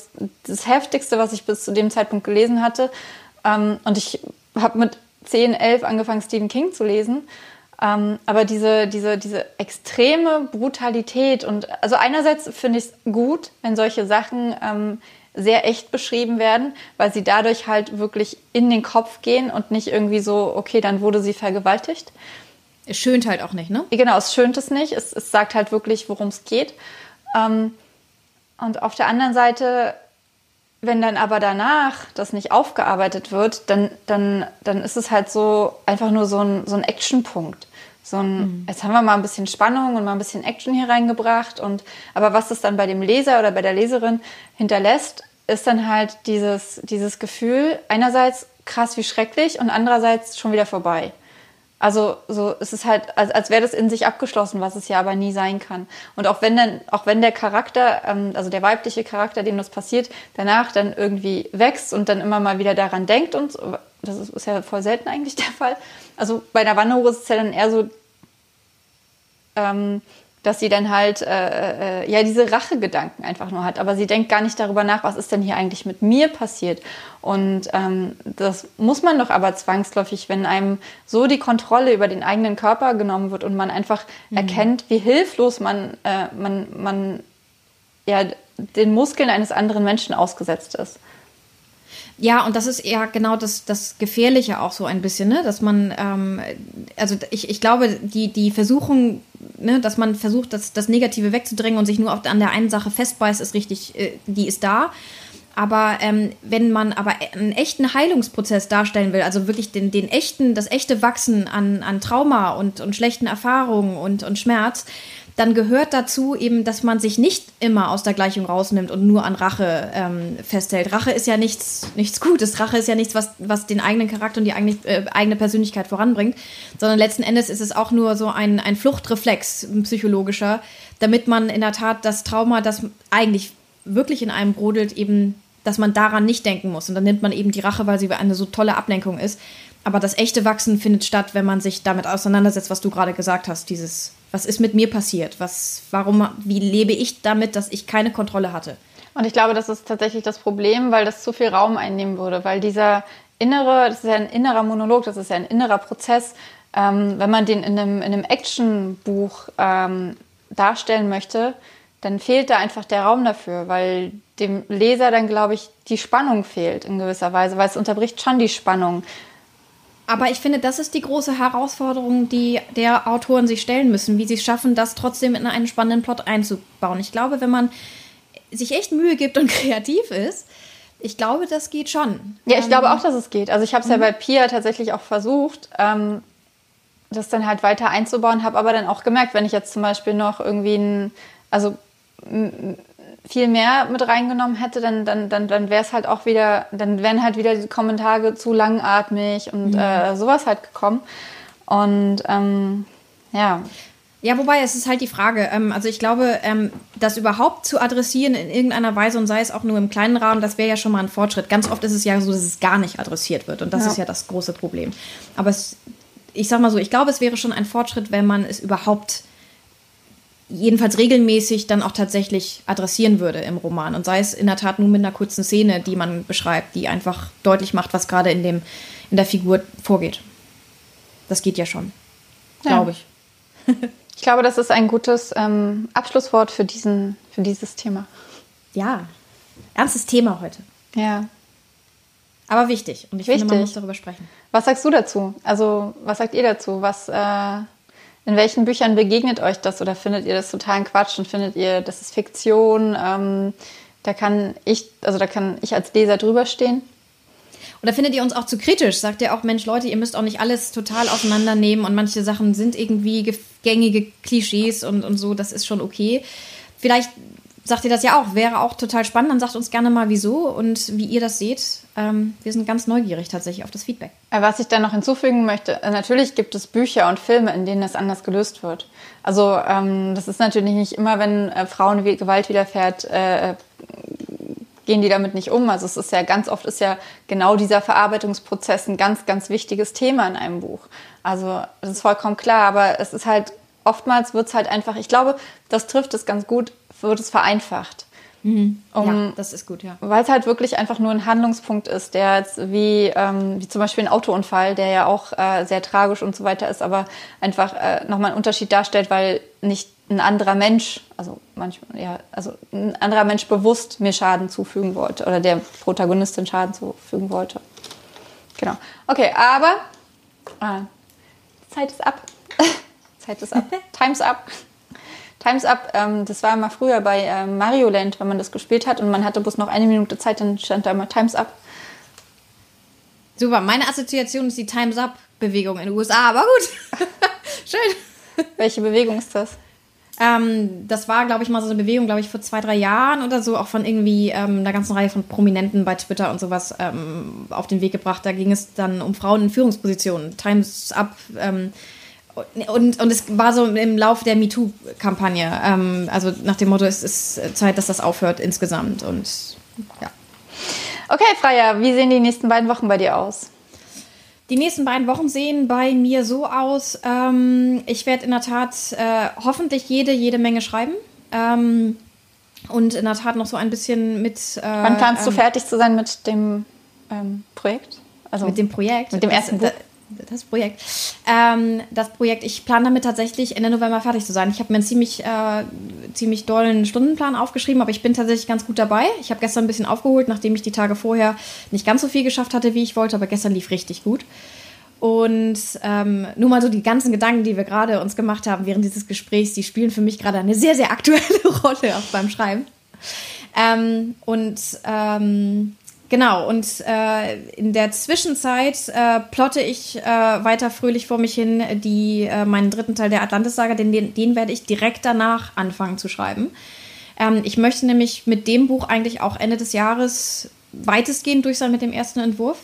das Heftigste, was ich bis zu dem Zeitpunkt gelesen hatte. Ähm, und ich habe mit 10, 11 angefangen, Stephen King zu lesen. Ähm, aber diese, diese, diese extreme Brutalität und also einerseits finde ich es gut, wenn solche Sachen ähm, sehr echt beschrieben werden, weil sie dadurch halt wirklich in den Kopf gehen und nicht irgendwie so, okay, dann wurde sie vergewaltigt. Es schönt halt auch nicht, ne? Genau, es schönt es nicht. Es, es sagt halt wirklich, worum es geht. Ähm, und auf der anderen Seite, wenn dann aber danach das nicht aufgearbeitet wird, dann, dann, dann ist es halt so einfach nur so ein, so ein Actionpunkt. So ein, mhm. jetzt haben wir mal ein bisschen Spannung und mal ein bisschen Action hier reingebracht. Und, aber was das dann bei dem Leser oder bei der Leserin hinterlässt, ist dann halt dieses, dieses Gefühl, einerseits krass wie schrecklich und andererseits schon wieder vorbei. Also so, es ist halt, als, als wäre das in sich abgeschlossen, was es ja aber nie sein kann. Und auch wenn dann, auch wenn der Charakter, ähm, also der weibliche Charakter, dem das passiert, danach dann irgendwie wächst und dann immer mal wieder daran denkt und so, das ist, ist ja voll selten eigentlich der Fall. Also bei der Wanderhure ist es ja dann eher so, ähm, dass sie dann halt äh, äh, ja diese Rachegedanken einfach nur hat. Aber sie denkt gar nicht darüber nach, was ist denn hier eigentlich mit mir passiert. Und ähm, das muss man doch aber zwangsläufig, wenn einem so die Kontrolle über den eigenen Körper genommen wird und man einfach mhm. erkennt, wie hilflos man, äh, man, man ja, den Muskeln eines anderen Menschen ausgesetzt ist. Ja, und das ist eher genau das, das Gefährliche auch so ein bisschen, ne? dass man, ähm, also ich, ich glaube, die, die Versuchung, ne, dass man versucht, das, das Negative wegzudrängen und sich nur auf, an der einen Sache festbeißt, ist richtig, äh, die ist da. Aber ähm, wenn man aber einen echten Heilungsprozess darstellen will, also wirklich den, den echten, das echte Wachsen an, an Trauma und, und schlechten Erfahrungen und, und Schmerz, dann gehört dazu eben, dass man sich nicht immer aus der Gleichung rausnimmt und nur an Rache ähm, festhält. Rache ist ja nichts, nichts Gutes. Rache ist ja nichts, was, was den eigenen Charakter und die eigene, äh, eigene Persönlichkeit voranbringt, sondern letzten Endes ist es auch nur so ein, ein Fluchtreflex, ein psychologischer, damit man in der Tat das Trauma, das eigentlich wirklich in einem brodelt, eben, dass man daran nicht denken muss. Und dann nimmt man eben die Rache, weil sie eine so tolle Ablenkung ist. Aber das echte Wachsen findet statt, wenn man sich damit auseinandersetzt, was du gerade gesagt hast, dieses was ist mit mir passiert? Was, warum, wie lebe ich damit, dass ich keine Kontrolle hatte? Und ich glaube, das ist tatsächlich das Problem, weil das zu viel Raum einnehmen würde, weil dieser innere, das ist ja ein innerer Monolog, das ist ja ein innerer Prozess. Ähm, wenn man den in einem, in einem Actionbuch ähm, darstellen möchte, dann fehlt da einfach der Raum dafür, weil dem Leser dann, glaube ich, die Spannung fehlt in gewisser Weise, weil es unterbricht schon die Spannung. Aber ich finde, das ist die große Herausforderung, die der Autoren sich stellen müssen, wie sie es schaffen, das trotzdem in einen spannenden Plot einzubauen. Ich glaube, wenn man sich echt Mühe gibt und kreativ ist, ich glaube, das geht schon. Ja, ich ähm, glaube auch, dass es geht. Also ich habe es ja mhm. bei Pia tatsächlich auch versucht, ähm, das dann halt weiter einzubauen, habe aber dann auch gemerkt, wenn ich jetzt zum Beispiel noch irgendwie ein, also viel mehr mit reingenommen hätte, dann, dann, dann, dann wäre es halt auch wieder, dann wären halt wieder die Kommentare zu langatmig und mhm. äh, sowas halt gekommen. Und ähm, ja. Ja, wobei es ist halt die Frage, ähm, also ich glaube, ähm, das überhaupt zu adressieren in irgendeiner Weise und sei es auch nur im kleinen Rahmen, das wäre ja schon mal ein Fortschritt. Ganz oft ist es ja so, dass es gar nicht adressiert wird und das ja. ist ja das große Problem. Aber es, ich sag mal so, ich glaube, es wäre schon ein Fortschritt, wenn man es überhaupt jedenfalls regelmäßig dann auch tatsächlich adressieren würde im Roman. Und sei es in der Tat nur mit einer kurzen Szene, die man beschreibt, die einfach deutlich macht, was gerade in, dem, in der Figur vorgeht. Das geht ja schon, ja. glaube ich. ich glaube, das ist ein gutes ähm, Abschlusswort für, diesen, für dieses Thema. Ja, ernstes Thema heute. Ja. Aber wichtig. Und ich wichtig. finde, man muss darüber sprechen. Was sagst du dazu? Also, was sagt ihr dazu? Was, äh, in welchen Büchern begegnet euch das oder findet ihr das totalen Quatsch und findet ihr, das ist Fiktion? Ähm, da kann ich, also da kann ich als Leser drüber stehen. Oder findet ihr uns auch zu kritisch? Sagt ihr auch, Mensch, Leute, ihr müsst auch nicht alles total auseinandernehmen und manche Sachen sind irgendwie gängige Klischees und, und so, das ist schon okay. Vielleicht sagt ihr das ja auch, wäre auch total spannend. Dann sagt uns gerne mal, wieso und wie ihr das seht. Ähm, wir sind ganz neugierig tatsächlich auf das Feedback. Äh, was ich dann noch hinzufügen möchte, äh, natürlich gibt es Bücher und Filme, in denen das anders gelöst wird. Also ähm, das ist natürlich nicht immer, wenn äh, Frauen Gewalt widerfährt, äh, gehen die damit nicht um. Also es ist ja ganz oft ist ja genau dieser Verarbeitungsprozess ein ganz, ganz wichtiges Thema in einem Buch. Also das ist vollkommen klar, aber es ist halt oftmals wird es halt einfach, ich glaube, das trifft es ganz gut, wird es vereinfacht. Mhm. Um, ja, das ist gut, ja. Weil es halt wirklich einfach nur ein Handlungspunkt ist, der jetzt wie, ähm, wie zum Beispiel ein Autounfall, der ja auch äh, sehr tragisch und so weiter ist, aber einfach äh, nochmal einen Unterschied darstellt, weil nicht ein anderer Mensch, also manchmal, ja, also ein anderer Mensch bewusst mir Schaden zufügen wollte oder der Protagonistin Schaden zufügen wollte. Genau. Okay, aber äh, Zeit ist ab. Zeit ist ab. Time's up. Time's Up, ähm, das war immer früher bei ähm, Mario Land, wenn man das gespielt hat und man hatte bloß noch eine Minute Zeit, dann stand da immer Time's Up. Super, meine Assoziation ist die Time's Up-Bewegung in den USA, aber gut. Schön. Welche Bewegung ist das? Ähm, das war, glaube ich, mal so eine Bewegung, glaube ich, vor zwei, drei Jahren oder so, auch von irgendwie ähm, einer ganzen Reihe von Prominenten bei Twitter und sowas ähm, auf den Weg gebracht. Da ging es dann um Frauen in Führungspositionen, Times Up. Und, und es war so im Laufe der MeToo-Kampagne. Ähm, also nach dem Motto, es ist Zeit, dass das aufhört insgesamt. Und ja. Okay, Freya, wie sehen die nächsten beiden Wochen bei dir aus? Die nächsten beiden Wochen sehen bei mir so aus, ähm, ich werde in der Tat äh, hoffentlich jede, jede Menge schreiben. Ähm, und in der Tat noch so ein bisschen mit. Äh, Wann planst du ähm, fertig zu sein mit dem ähm, Projekt? Also mit dem Projekt. Mit dem ersten Buch? Das Projekt. Ähm, das Projekt, ich plane damit tatsächlich Ende November fertig zu sein. Ich habe mir einen ziemlich, äh, ziemlich dollen Stundenplan aufgeschrieben, aber ich bin tatsächlich ganz gut dabei. Ich habe gestern ein bisschen aufgeholt, nachdem ich die Tage vorher nicht ganz so viel geschafft hatte, wie ich wollte, aber gestern lief richtig gut. Und ähm, nur mal so die ganzen Gedanken, die wir gerade uns gemacht haben während dieses Gesprächs, die spielen für mich gerade eine sehr, sehr aktuelle Rolle auch beim Schreiben. Ähm, und ähm, Genau, und äh, in der Zwischenzeit äh, plotte ich äh, weiter fröhlich vor mich hin die, äh, meinen dritten Teil der Atlantis-Saga, den, den, den, werde ich direkt danach anfangen zu schreiben. Ähm, ich möchte nämlich mit dem Buch eigentlich auch Ende des Jahres weitestgehend durch sein mit dem ersten Entwurf,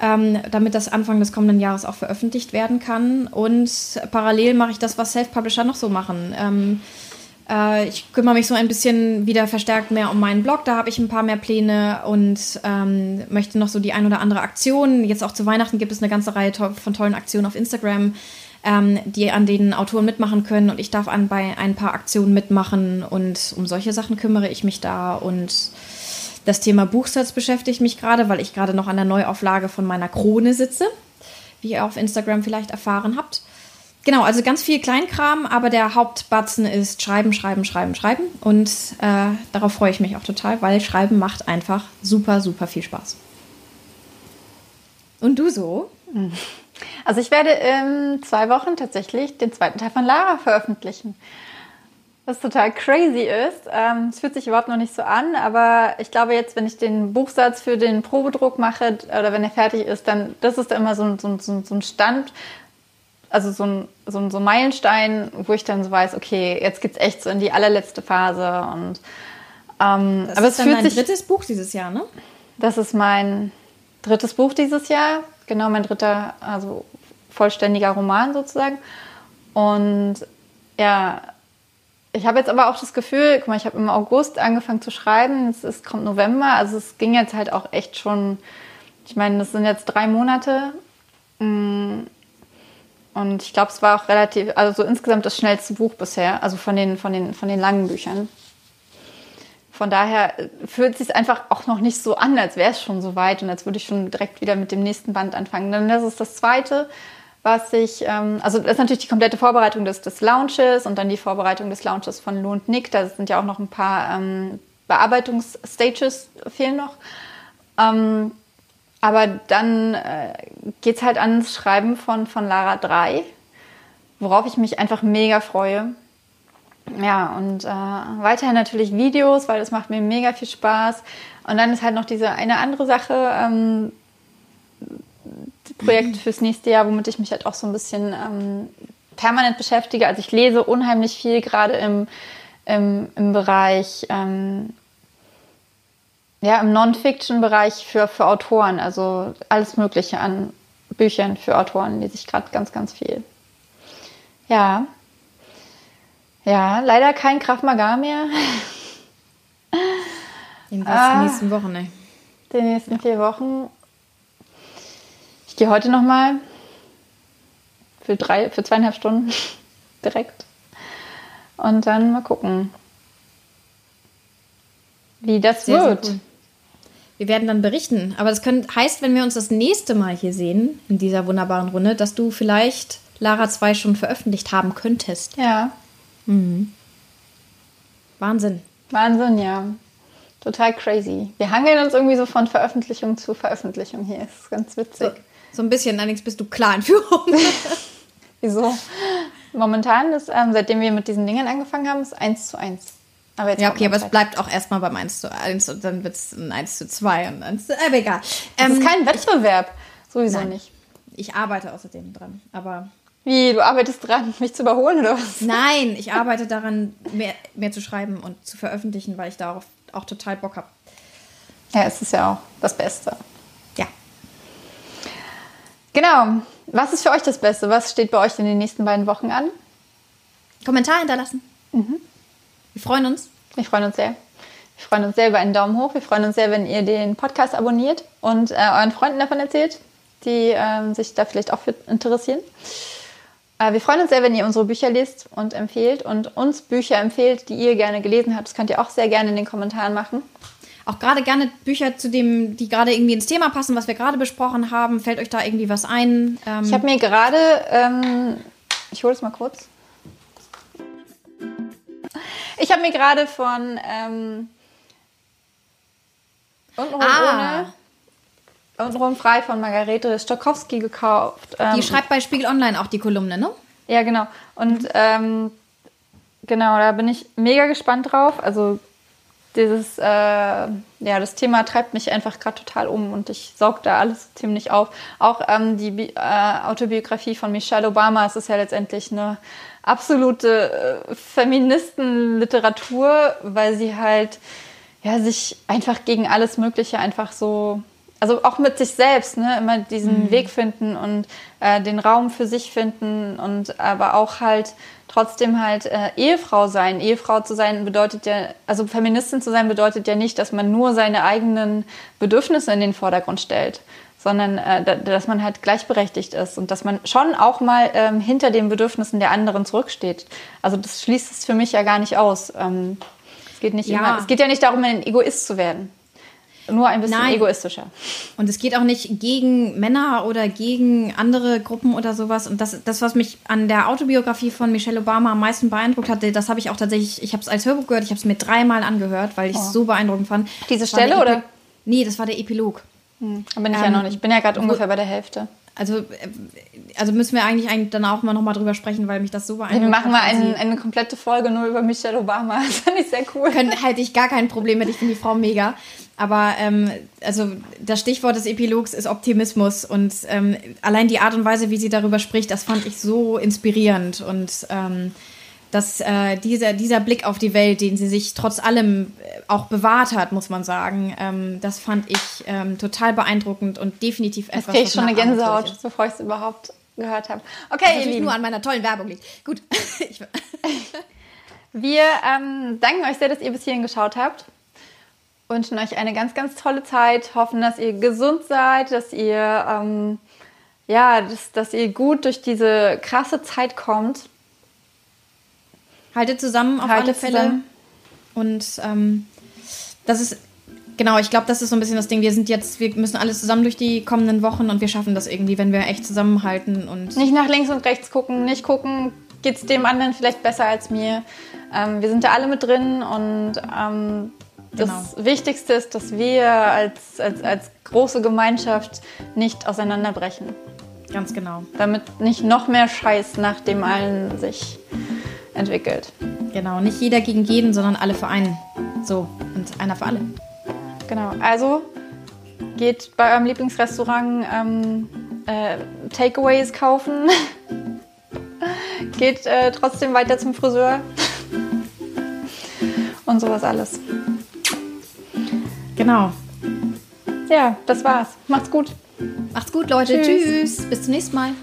ähm, damit das Anfang des kommenden Jahres auch veröffentlicht werden kann. Und parallel mache ich das, was Self-Publisher noch so machen. Ähm, äh, ich kümmere mich so ein bisschen wieder verstärkt mehr um meinen Blog. Da habe ich ein paar mehr Pläne und ähm, möchte noch so die ein oder andere Aktion. Jetzt auch zu Weihnachten gibt es eine ganze Reihe to von tollen Aktionen auf Instagram, ähm, die an denen Autoren mitmachen können. Und ich darf an, bei ein paar Aktionen mitmachen. Und um solche Sachen kümmere ich mich da. Und das Thema Buchsatz beschäftigt mich gerade, weil ich gerade noch an der Neuauflage von meiner Krone sitze, wie ihr auf Instagram vielleicht erfahren habt. Genau, also ganz viel Kleinkram, aber der Hauptbatzen ist Schreiben, Schreiben, Schreiben, Schreiben. Und äh, darauf freue ich mich auch total, weil Schreiben macht einfach super, super viel Spaß. Und du so? Also ich werde in zwei Wochen tatsächlich den zweiten Teil von Lara veröffentlichen. Was total crazy ist. Ähm, es fühlt sich überhaupt noch nicht so an, aber ich glaube jetzt, wenn ich den Buchsatz für den Probedruck mache oder wenn er fertig ist, dann das ist immer so, so, so, so ein Stand, also so ein, so ein so Meilenstein, wo ich dann so weiß, okay, jetzt geht's echt so in die allerletzte Phase und ähm, das aber ist es fühlt dein sich, drittes Buch dieses Jahr, ne? Das ist mein drittes Buch dieses Jahr, genau mein dritter, also vollständiger Roman sozusagen. Und ja, ich habe jetzt aber auch das Gefühl, guck mal, ich habe im August angefangen zu schreiben, es ist, kommt November, also es ging jetzt halt auch echt schon, ich meine, das sind jetzt drei Monate. Und ich glaube, es war auch relativ, also so insgesamt das schnellste Buch bisher, also von den, von den, von den langen Büchern. Von daher äh, fühlt es sich einfach auch noch nicht so an, als wäre es schon so weit und als würde ich schon direkt wieder mit dem nächsten Band anfangen. Dann das ist das zweite, was ich, ähm, also das ist natürlich die komplette Vorbereitung des, des Launches und dann die Vorbereitung des Launches von Lou und Nick. Da sind ja auch noch ein paar ähm, Bearbeitungsstages fehlen noch. Ähm, aber dann äh, geht es halt ans Schreiben von, von Lara 3, worauf ich mich einfach mega freue. Ja, und äh, weiterhin natürlich Videos, weil das macht mir mega viel Spaß. Und dann ist halt noch diese eine andere Sache, ähm, Projekt fürs nächste Jahr, womit ich mich halt auch so ein bisschen ähm, permanent beschäftige. Also ich lese unheimlich viel, gerade im, im, im Bereich ähm, ja, im Non-Fiction-Bereich für, für Autoren, also alles Mögliche an Büchern für Autoren lese ich gerade ganz, ganz viel. Ja. Ja, leider kein Krav Maga mehr. Jedenfalls ah, die nächsten Wochen, ne? Die nächsten ja. vier Wochen. Ich gehe heute nochmal für drei, für zweieinhalb Stunden direkt. Und dann mal gucken, wie das sehr, wird. Sehr cool. Wir werden dann berichten. Aber das können, heißt, wenn wir uns das nächste Mal hier sehen, in dieser wunderbaren Runde, dass du vielleicht Lara 2 schon veröffentlicht haben könntest. Ja. Mhm. Wahnsinn. Wahnsinn, ja. Total crazy. Wir hangeln uns irgendwie so von Veröffentlichung zu Veröffentlichung hier. Das ist ganz witzig. So, so ein bisschen, allerdings bist du klar in Führung. Wieso? Momentan ist, ähm, seitdem wir mit diesen Dingen angefangen haben, ist 1 zu 1. Aber ja, okay, aber es bleibt auch erstmal beim 1 zu 1 und dann wird es ein 1 zu 2 und 1 zu, äh, egal. Ähm, das ist kein Wettbewerb. Ich, Sowieso nein. nicht. Ich arbeite außerdem dran, aber Wie, du arbeitest dran, mich zu überholen oder was? Nein, ich arbeite daran, mehr, mehr zu schreiben und zu veröffentlichen, weil ich darauf auch total Bock habe. Ja, es ist ja auch das Beste. Ja. Genau. Was ist für euch das Beste? Was steht bei euch in den nächsten beiden Wochen an? Kommentar hinterlassen. Wir freuen uns. Wir freuen uns sehr. Wir freuen uns sehr über einen Daumen hoch. Wir freuen uns sehr, wenn ihr den Podcast abonniert und äh, euren Freunden davon erzählt, die ähm, sich da vielleicht auch für interessieren. Äh, wir freuen uns sehr, wenn ihr unsere Bücher liest und empfehlt und uns Bücher empfehlt, die ihr gerne gelesen habt. Das könnt ihr auch sehr gerne in den Kommentaren machen. Auch gerade gerne Bücher zu dem, die gerade irgendwie ins Thema passen, was wir gerade besprochen haben. Fällt euch da irgendwie was ein? Ähm, Ich habe mir gerade, ähm, ich hole es mal kurz. Ich habe mir gerade von ähm, Untenrum Ah. ohne, Untenrum frei von Margarete Stokowski gekauft. Ähm, die schreibt bei Spiegel Online auch die Kolumne, ne? ja, genau. Und ähm, genau, da bin ich mega gespannt drauf. Also dieses, äh, ja, das Thema treibt mich einfach gerade total um und ich saug da alles ziemlich auf. Auch ähm, die Bi äh, Autobiografie von Michelle Obama, es ist ja letztendlich eine absolute äh, Feministenliteratur, weil sie halt ja sich einfach gegen alles Mögliche einfach so also auch mit sich selbst, ne, immer diesen Weg finden und äh, den Raum für sich finden und aber auch halt trotzdem halt äh, Ehefrau sein. Ehefrau zu sein bedeutet ja, also Feministin zu sein bedeutet ja nicht, dass man nur seine eigenen Bedürfnisse in den Vordergrund stellt, sondern äh, da- dass man halt gleichberechtigt ist und dass man schon auch mal ähm, hinter den Bedürfnissen der anderen zurücksteht. Also das schließt es für mich ja gar nicht aus. Ähm, es geht nicht Ja. immer, es geht ja nicht darum, ein Egoist zu werden. Nur ein bisschen Nein. egoistischer. Und es geht auch nicht gegen Männer oder gegen andere Gruppen oder sowas. Und das, das was mich an der Autobiografie von Michelle Obama am meisten beeindruckt hatte, das habe ich auch tatsächlich, ich habe es als Hörbuch gehört, ich habe es mir dreimal angehört, weil ich es so beeindruckend fand. Oh. Diese Stelle, oder? Nee, das war der Epilog. Da bin ich ja Ähm, noch nicht. Ich bin ja gerade ungefähr bei der Hälfte. Also, äh, also müssen wir eigentlich, eigentlich dann auch mal nochmal drüber sprechen, weil mich das so beeindruckt Wir machen mal hat, weil ein, sie- eine komplette Folge nur über Michelle Obama. Das fand ich sehr cool. können, hätte ich gar kein Problem mit. Ich finde die Frau mega. Aber ähm, also das Stichwort des Epilogs ist Optimismus und ähm, allein die Art und Weise, wie sie darüber spricht, das fand ich so inspirierend und ähm, dass äh, dieser, dieser Blick auf die Welt, den sie sich trotz allem äh, auch bewahrt hat, muss man sagen, ähm, das fand ich ähm, total beeindruckend und definitiv Jetzt etwas, kriege ich was schon eine Gänsehaut, ist. bevor ich es überhaupt gehört habe. Was Okay, ihr natürlich Lieben. nur an meiner tollen Werbung liegt. Gut. Wir ähm, danken euch sehr, dass ihr bis hierhin geschaut habt. Wünschen euch eine ganz, ganz tolle Zeit. Hoffen, dass ihr gesund seid, dass ihr, ähm, ja, dass, dass ihr gut durch diese krasse Zeit kommt. Halte zusammen auf Haltet alle Fälle. zusammen. Und ähm, das ist, genau, ich glaube, das ist so ein bisschen das Ding. Wir sind jetzt, wir müssen alles zusammen durch die kommenden Wochen und wir schaffen das irgendwie, wenn wir echt zusammenhalten und Nicht nach links und rechts gucken, nicht gucken, geht es dem anderen vielleicht besser als mir. Ähm, wir sind da alle mit drin und ähm, das Genau. Wichtigste ist, dass wir als, als, als große Gemeinschaft nicht auseinanderbrechen. ganz genau. Damit nicht noch mehr Scheiß nach dem allen sich entwickelt. Genau, nicht jeder gegen jeden, sondern alle für einen. So, und einer für alle. Genau, also geht bei eurem Lieblingsrestaurant ähm, äh, Takeaways kaufen. geht äh, trotzdem weiter zum Friseur. Und sowas alles. Genau. Ja, das war's. Macht's gut. Macht's gut, Leute. Tschüss. Tschüss. Bis zum nächsten Mal.